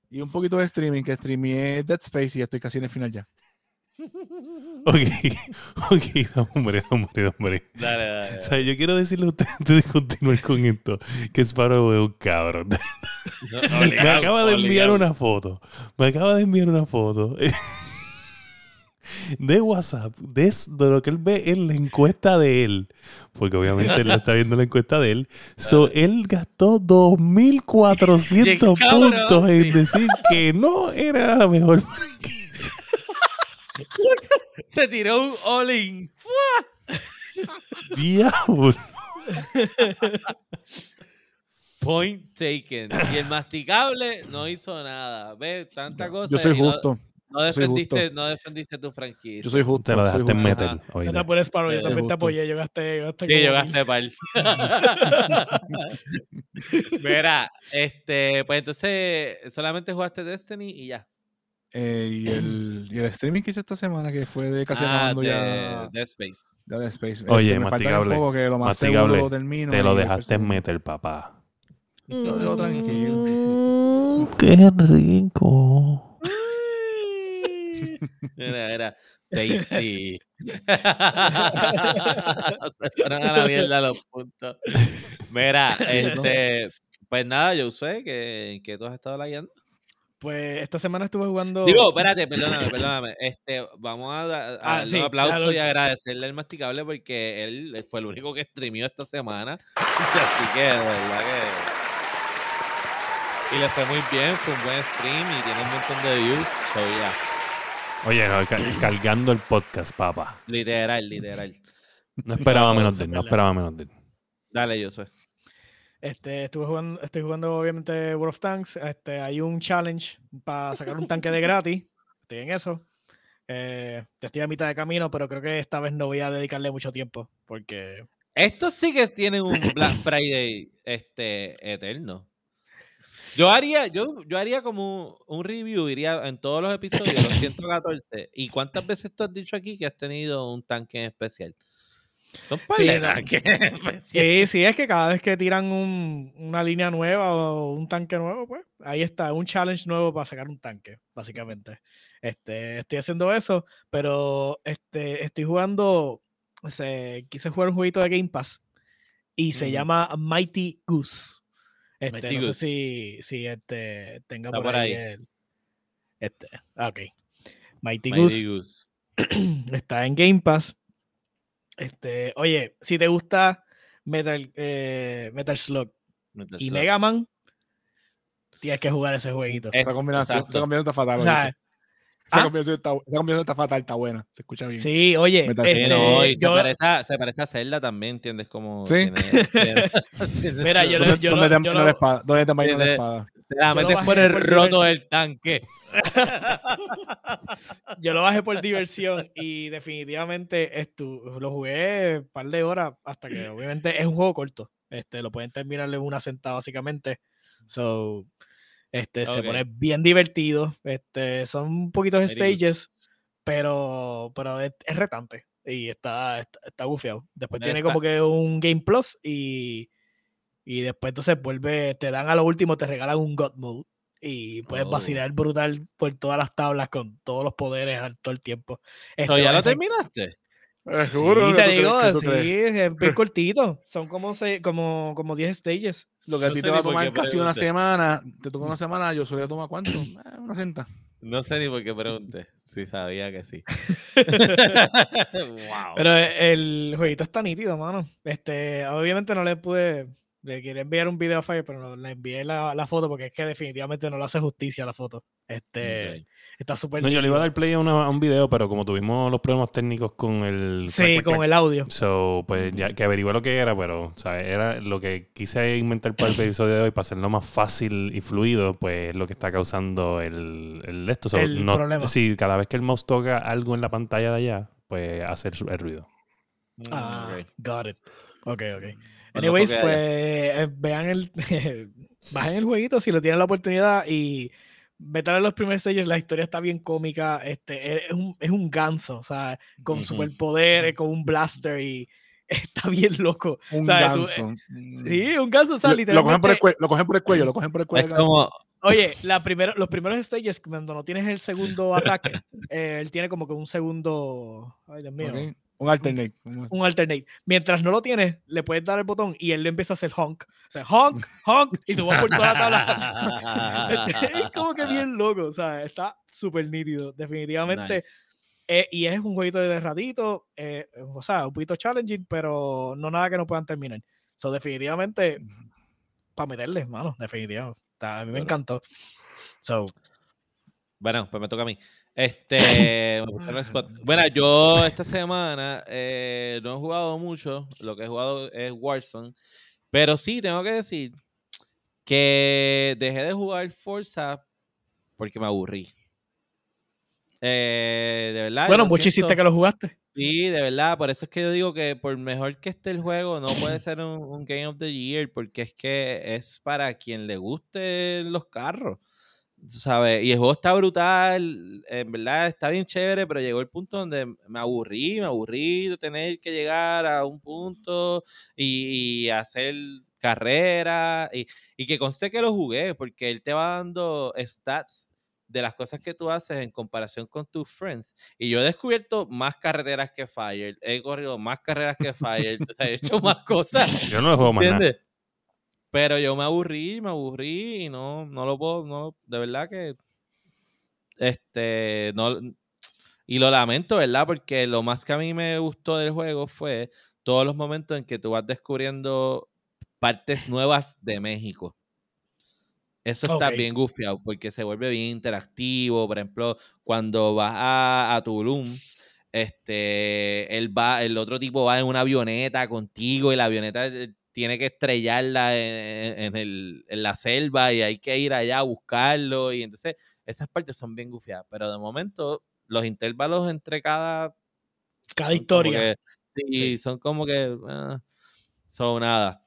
y un poquito de streaming, que streameé Dead Space y estoy casi en el final ya. Ok, [LAUGHS] ok, hombre, hombre, hombre. Dale, dale. O sea, yo quiero decirle a usted [LAUGHS] antes de continuar con esto que Sparrow es un cabrón. [LAUGHS] No, Me obligado, acaba de enviar obligado. una foto. Me acaba de enviar una foto. De WhatsApp, de, lo que él ve en la encuesta de él. Porque obviamente él está viendo la encuesta de él. So, él gastó 2.400 Bien cabrón, puntos en decir que no era la mejor franquicia. Se tiró un all-in. Diablo. Point taken. Y el masticable no hizo nada. Ve, tanta cosa. Yo soy y justo. No, soy defendiste, justo. no defendiste tu franquicia. Yo soy justo. Te lo dejaste justo. meter. Te pones paro, yo Eh, también te apoyé. Yo gasté, gasté Sí, yo gasté pal. [LAUGHS] Mira, este, pues entonces solamente jugaste Destiny y ya. Eh, y, el, y el streaming que hice esta semana, que fue de casi Ah, acabando de ya Dead Space. ya de Space. Oye, Este, me falta masticable, un poco que lo más masticable, seguro lo termino. Te lo dejaste segundo. meter, papá. Yo, yo tranquilo. [LAUGHS] Qué rico. [LAUGHS] Era, era tasty. [LAUGHS] Se fueron a la mierda los puntos. Mira, este, pues nada, yo sé que, que tú has estado leyendo. Pues esta semana estuve jugando. Digo, espérate, perdóname, perdóname. Este, vamos a, dar- a Ah, darle sí, un aplauso claro. y agradecerle al masticable porque él, él fue el único que streamió esta semana. [LAUGHS] Así que, de verdad que. Y le fue muy bien, fue un buen stream y tiene un montón de views. So, yeah. Oye, no, ca- cargando el podcast, papá. Literal, literal. No esperaba menos de él, no esperaba menos de él. Dale, yo soy. Este, estuve jugando, estoy jugando obviamente World of Tanks. Este, hay un challenge para sacar un tanque de gratis. [LAUGHS] Estoy en eso. Eh, estoy a mitad de camino, pero creo que esta vez no voy a dedicarle mucho tiempo. Porque Estos sí que tienen un Black [LAUGHS] Friday este, eterno. Yo haría, yo, yo haría como un review, iría en todos los episodios, los [COUGHS] 114. ¿Y cuántas veces tú has dicho aquí que has tenido un tanque en especial? Son Sí, en [LAUGHS] especial. sí, sí, es que cada vez que tiran un- una línea nueva o un tanque nuevo, pues ahí está, un challenge nuevo para sacar un tanque, básicamente. Este, estoy haciendo eso, pero este, estoy jugando, se- quise jugar un jueguito de Game Pass y se llama Mighty Goose. Este, Mighty no Goose. sé si, si este, tenga por, por ahí. ahí. el- este, ah, ok. Mighty, Mighty Goose Goose. [CLEARS THROAT] está en Game Pass. Este, oye, si te gusta Metal, eh, Metal Slug Metal y Slug. Mega Man, tienes que jugar ese jueguito. Esa combinación, Exacto. esa combinación está fatal. O sea, ¿oíste? esa, ¿ah? combinación está, esa combinación está fatal, está buena. Se escucha bien. sí, oye, este, no, y se, yo- parece a, se parece a Zelda también, ¿entiendes? Como Sí. tiene- tiene- tiene [LAUGHS] [LAUGHS] Mira, su- yo ¿Dónde, lo- yo dónde lo- te yo envaina lo- la espada? ¿Dónde te envaina la Tiene- espada? Te la metes por el por roto divers- del tanque. [LAUGHS] yo lo bajé por diversión y definitivamente estu- lo jugué un par de horas hasta que obviamente es un juego corto. Este, lo pueden terminar en una sentada básicamente. So, Este, Se Ok. pone bien divertido. Este, son poquitos Very good. stages, pero, pero es, es retante y está, está, está. Después tiene está- como que un Game Plus y, y después entonces vuelve, te dan a lo último, te regalan un God Mode y puedes Oh. vacilar brutal por todas las tablas con todos los poderes al todo el tiempo. Este, ¿Ya lo terminaste? Eh, Sí, seguro, te ¿qué tú digo, sí, crees? es bien [LAUGHS] cortito. Son como, seis- como, como 10 stages. Lo que a ti te va a tomar casi una semana, te toma una [LAUGHS] semana, yo solía tomar cuánto? Eh, una centa. No sé ni por qué pregunté. Sí, sabía que sí. [LAUGHS] wow. Pero el jueguito está nítido, mano. Este, obviamente no le pude. Le quería enviar un video a Fire, pero no, le envié la, la foto porque es que definitivamente no le hace justicia a la foto. Este, está súper No, yo le iba a dar play a, una- a un video, pero como tuvimos los problemas técnicos con el. Sí, con el audio. So, pues ya que averigué lo que era, pero ¿sabes? era lo que quise inventar para el [COUGHS] episodio de hoy para hacerlo más fácil y fluido, pues es lo que está causando el, el esto. So, El no- problema. Sí, cada vez que el mouse toca algo en la pantalla de allá, pues hace el, el ruido. Ah, Ok. got it. Ok, ok. Anyways, pues eh, vean el. [LAUGHS] bajen el jueguito si lo tienen la oportunidad y metan en los primeros stages. La historia está bien cómica. Este, es un, es un ganso, o sea, con Ujú. superpoderes, con un blaster y [LAUGHS] está bien loco. Un ¿sabes? Tú- ganso. Sí, un ganso, o sea, Lo, lo cogen por el literalmente- cuello, lo cogen por el cuello, lo cogen por el cuello. Es ganso. como, Oye, la primera, los primeros stages, cuando no tienes el segundo [LAUGHS] ataque, eh, él tiene como que un segundo. Ay, Dios mío. Ok, Un alternate. Un- alternate. Mientras no lo tienes, le puedes dar el botón y él le empieza a hacer honk. O sea, honk, honk, y tú vas por toda la tabla. [LAUGHS] [LAUGHS] Es como que bien loco. O sea, está súper nítido. Definitivamente. Nice. Eh, y es un jueguito de ratito. eh, o sea, un poquito challenging, pero no nada que no puedan terminar. So, definitivamente, para meterle, mano. Definitivamente. Está- a mí me encantó. So, Bueno, pues me toca a mí. Este. [LAUGHS] Bueno, yo esta semana eh, no he jugado mucho. Lo que he jugado es Warzone. Pero sí, tengo que decir que dejé de jugar Forza porque me aburrí. Eh, de verdad. bueno, mucho hiciste que lo jugaste. Sí, de verdad, por eso es que yo digo que por mejor que esté el juego, no puede ser un, un Game of the Year, porque es que es para quien le guste los carros, ¿sabes? Y el juego está brutal, en verdad está bien chévere, pero llegó el punto donde me aburrí, me aburrí de tener que llegar a un punto y, y hacer carrera, y, y que conste que lo jugué, porque él te va dando stats de las cosas que tú haces en comparación con tus friends. Y yo he descubierto más carreteras que Fire, he corrido más carreras que Fire, [LAUGHS] he hecho más cosas. Yo no le juego más. ¿Entiendes? Pero yo me aburrí, me aburrí y no, no lo puedo, no, de verdad que este, no, y lo lamento, ¿verdad? Porque lo más que a mí me gustó del juego fue todos los momentos en que tú vas descubriendo partes nuevas de México. Eso está bien gufiado porque se vuelve bien interactivo. Por ejemplo, cuando vas a, a Tulum, este, él va, el otro tipo va en una avioneta contigo y la avioneta eh, tiene que estrellarla en, en el- en la selva y hay que ir allá a buscarlo. Y entonces esas partes son bien gufiadas. Pero de momento, los intervalos entre cada Cada historia. que- sí, son como que ah, son nada.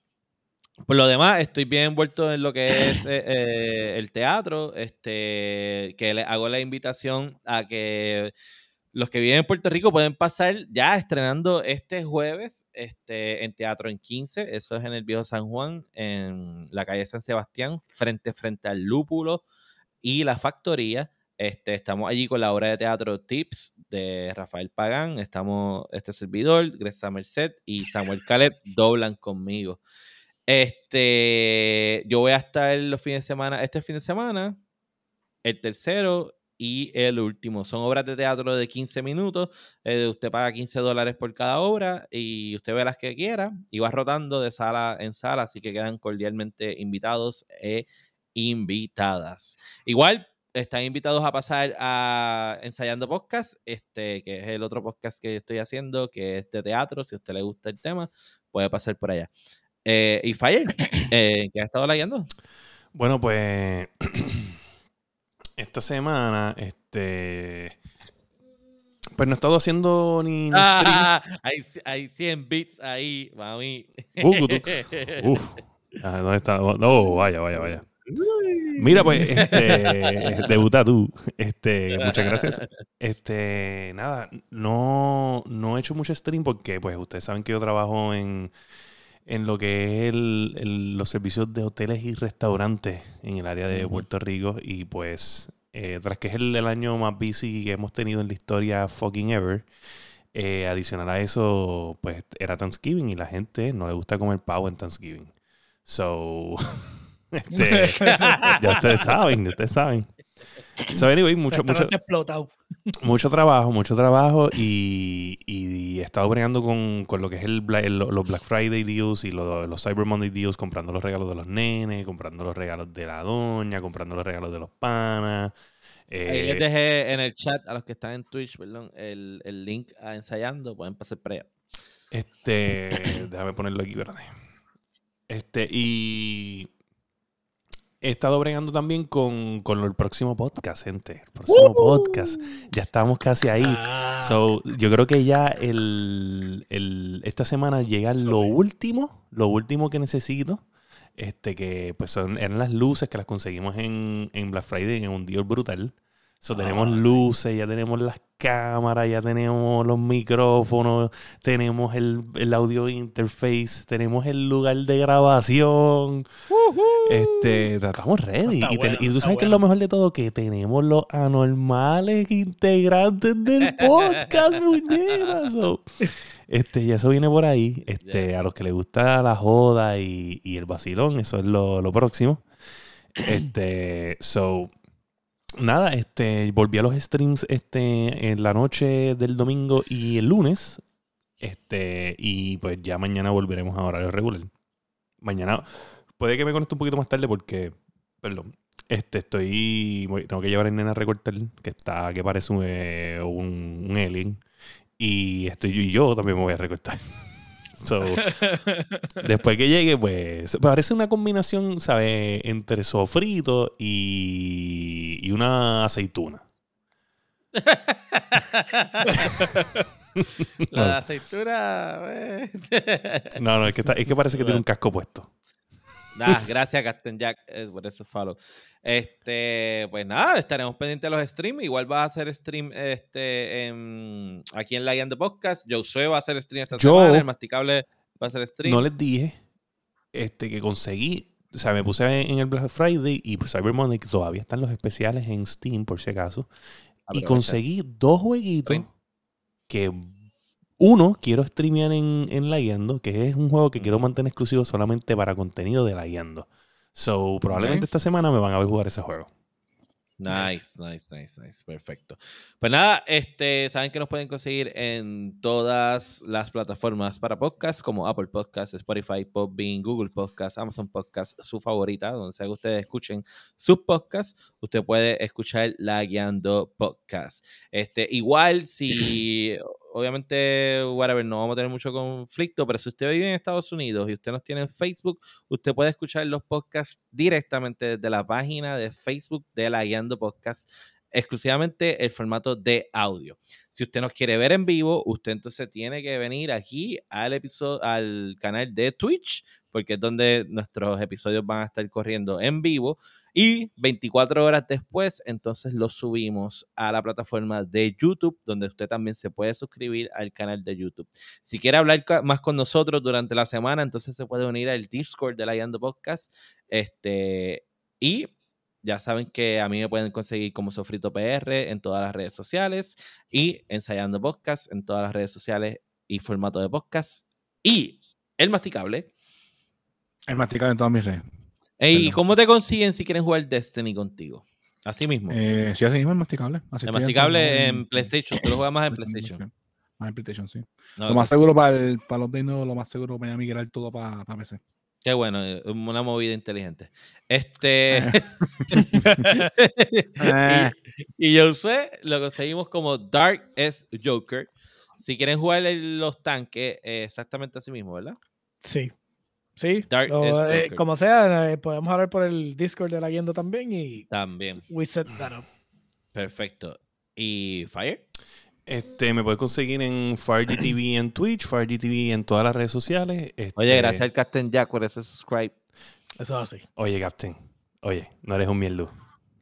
Por lo demás, estoy bien envuelto en lo que es [COUGHS] eh, eh, el teatro, este, que le hago la invitación a que los que viven en Puerto Rico pueden pasar ya estrenando este jueves este, en Teatro en 15, eso es en el Viejo San Juan, en la calle San Sebastián, frente frente al Lúpulo y la Factoría. Este, estamos allí con la obra de teatro Tips de Rafael Pagán. Estamos este servidor, Gresa Merced y Samuel Caleb doblan conmigo. Este, yo voy a estar los fines de semana, este fin de semana, el tercero y el último. Son obras de teatro de 15 minutos. eh, usted paga 15 dólares por cada obra y usted ve las que quiera y va rotando de sala en sala, así que quedan cordialmente invitados e invitadas. Igual están invitados a pasar a Ensayando Podcast, este, que es el otro podcast que estoy haciendo, que es de teatro. Si a usted le gusta el tema, puede pasar por allá. Eh, y Fire, [COUGHS] eh, ¿qué has estado leyendo? Bueno, pues [COUGHS] esta semana, este, pues no he estado haciendo ni, ni stream. Ah, hay, hay 100 bits ahí, mami. Uh. Uf. Ah, ¿Dónde está? Oh, vaya, vaya, vaya. Mira, pues, este, [LAUGHS] debuta tú. Este, muchas gracias. Este, nada, no, no he hecho mucho stream porque, pues, ustedes saben que yo trabajo en, en lo que es el- el- los servicios de hoteles y restaurantes en el área de. Puerto Rico. Y pues, eh, tras que es el, el año más busy que hemos tenido en la historia fucking ever, eh, adicional a eso, pues era Thanksgiving y la gente no le gusta comer pavo en Thanksgiving. So, [LAUGHS] este, [LAUGHS] ya ustedes saben, ya ustedes saben. So, anyway, mucho, mucho, explotado. mucho trabajo, mucho trabajo y, y he estado bregando con, con lo que es el, los Black Friday deals y los, los Cyber Monday deals, comprando los regalos de los nenes, comprando los regalos de la doña, comprando los regalos de los panas. Ahí Eh, les dejé en el chat a los que están en Twitch, perdón, el, el link a ensayando. Pueden pasar allá. Este, déjame ponerlo aquí, espérate. Este, y he estado bregando también con, con el próximo podcast, gente. El próximo podcast. Ya estamos casi ahí. Ah, So, yo creo que ya el, el- esta semana llega lo último, lo último que necesito. Este, que pues son, eran las luces que las conseguimos en, en Black Friday en un deal brutal. So, tenemos Ah, luces, ya tenemos las cámaras, ya tenemos los micrófonos, tenemos el, el audio interface, tenemos el lugar de grabación. Este, estamos ready. Está Y, ten- bueno, y tú sabes que es lo mejor de todo, que tenemos los anormales integrantes del [LAUGHS] podcast, muñeras. So, este, y eso viene por ahí. Este, a los que les gusta la joda y, y el vacilón, eso es lo, lo próximo. Este, so, nada, este, volví a los streams este, en la noche del domingo y el lunes. Este, y pues ya mañana volveremos a horario regular. Mañana puede que me conecte un poquito más tarde porque, perdón, este, estoy, tengo que llevar a nena a recortar, que está, que parece un, eh, un, un alien. Y estoy y yo también me voy a recortar. [LAUGHS] So, después que llegue, pues parece una combinación, ¿sabes? Entre sofrito y, y una aceituna. [LAUGHS] La aceitura. eh. No, no, es que, está- es que parece que tiene un casco puesto. Nah, [LAUGHS] gracias, Captain Jack, eh, por ese follow. Este, pues nada, estaremos pendientes de los streams. Igual va a hacer stream este, en- aquí en la Guiando Podcast. Josué va a hacer stream esta Yo- semana. El Masticable va a hacer stream. No les dije este, que conseguí, o sea, me puse en el Black Friday y pues, Cyber Monday, que todavía están los especiales en Steam, por si acaso. Y Aprovecha. conseguí dos jueguitos Sí. que uno quiero streamear en, en La Guiando, que es un juego que quiero mantener exclusivo solamente para contenido de La Guiando. So, probablemente Nice. esta semana me van a ver jugar ese juego. Nice, nice, nice, nice. Perfecto. Pues nada, este, saben que nos pueden conseguir en todas las plataformas para podcast, como Apple Podcasts, Spotify, Podbean, Google Podcasts, Amazon Podcasts, su favorita, donde sea que ustedes escuchen sus podcasts, usted puede escuchar la Guiando Podcast. Este, igual, si [CLEARS THROAT] obviamente, whatever, no vamos a tener mucho conflicto, pero si usted vive en Estados Unidos y usted nos tiene en Facebook, usted puede escuchar los podcasts directamente desde la página de Facebook de la Guiando Podcast, exclusivamente el formato de audio. Si usted nos quiere ver en vivo, usted entonces tiene que venir aquí al episodio, al canal de Twitch, porque es donde nuestros episodios van a estar corriendo en vivo. Y 24 horas después, entonces los subimos a la plataforma de YouTube, donde usted también se puede suscribir al canal de YouTube. Si quiere hablar más con nosotros durante la semana, entonces se puede unir al Discord de la Guiando Podcast. Este, y ya saben que a mí me pueden conseguir como Sofrito PR en todas las redes sociales y Ensayando Podcast en todas las redes sociales y formato de podcast. Y el masticable. El masticable en todas mis redes. ¿Y cómo te consiguen si quieren jugar Destiny contigo? Así mismo. Eh, sí, así mismo el masticable. Así el masticable en- en PlayStation. Tú lo juegas más en PlayStation. Más en PlayStation, sí. No, Lo más seguro para, el, para los de nuevo, lo más seguro para migrar todo para, para PC. Qué bueno, eh, una movida inteligente. Este. Eh. [LAUGHS] y, y Josué lo conseguimos como Dark S Joker. Si quieren jugar los tanques, eh, exactamente así mismo, ¿verdad? Sí. Sí. Dark is eh, Joker. como sea, eh, podemos hablar por el Discord de la Guiendo también y También. we set that up. Perfecto. ¿Y Fire? Este, me puedes conseguir en FireGTV en Twitch, FireGTV en todas las redes sociales. Oye, Este, gracias al Captain Jack por ese subscribe. Eso es así. Oye, Captain, Oye, no eres un mieldu.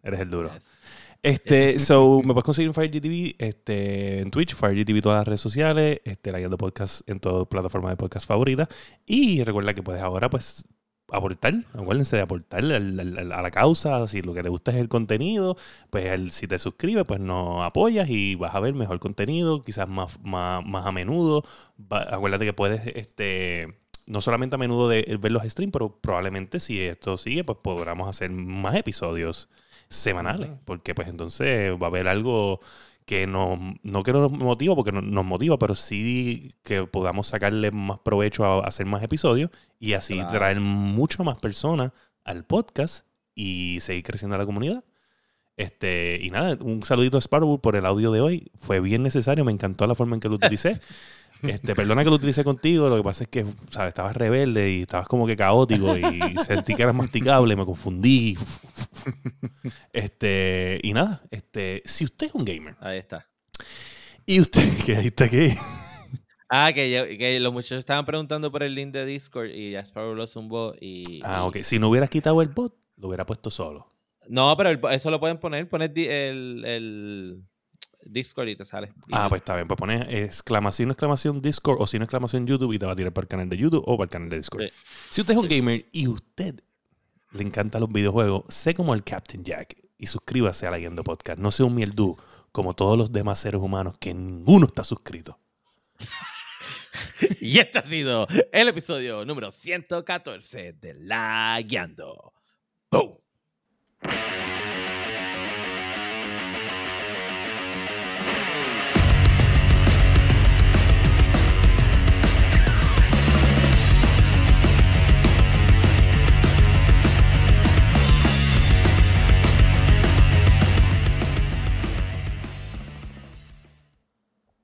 Eres el duro. Yes. Este, so, me puedes conseguir en FireGTV, este, en Twitch, FireGTV todas las redes sociales, este, la Guiando Podcast en todas plataformas de podcast favoritas. Y recuerda que puedes ahora, pues, aportar, acuérdense de aportar al- a la causa, si lo que te gusta es el contenido, pues el- si te suscribes, pues nos apoyas y vas a ver mejor contenido, quizás más, más, más a menudo. Va- acuérdate que puedes, este, no solamente a menudo de ver los streams, pero probablemente si esto sigue, pues podamos hacer más episodios semanales, porque pues entonces va a haber algo que nos, no que nos motiva, porque no- nos motiva, pero sí que podamos sacarle más provecho a hacer más episodios y así Claro. traer mucho más personas al podcast y seguir creciendo la comunidad. Este, y nada, un saludito a Sparrow por el audio de hoy. Fue bien necesario, me encantó la forma en que lo [LAUGHS] utilicé. Este, perdona que lo utilicé contigo, lo que pasa es que, sabes, estabas rebelde y estabas como que caótico y [LAUGHS] sentí que eras masticable, me confundí. Este, y nada, este, si usted es un gamer Ahí está. y usted, que ahí está aquí, Ah, que, yo- que los muchachos estaban preguntando por el link de Discord y ya Sparrow lo zumbó y... ah, y- ok, si no hubieras quitado el bot, lo hubiera puesto solo. No, pero el- eso lo pueden poner, poner el, el Discord y te sale. Y Ah, pues está bien, pues pones exclamación, exclamación Discord o sin exclamación YouTube y te va a tirar para el canal de YouTube o para el canal de Discord. Sí. Si usted es un gamer y usted le encantan los videojuegos, sé como el Captain Jack y suscríbase a la Guiando Podcast. No sea un mieldú como todos los demás seres humanos que ninguno está suscrito. [LAUGHS] Y este ha sido el episodio número 114 de La Guiando. ¡Boom!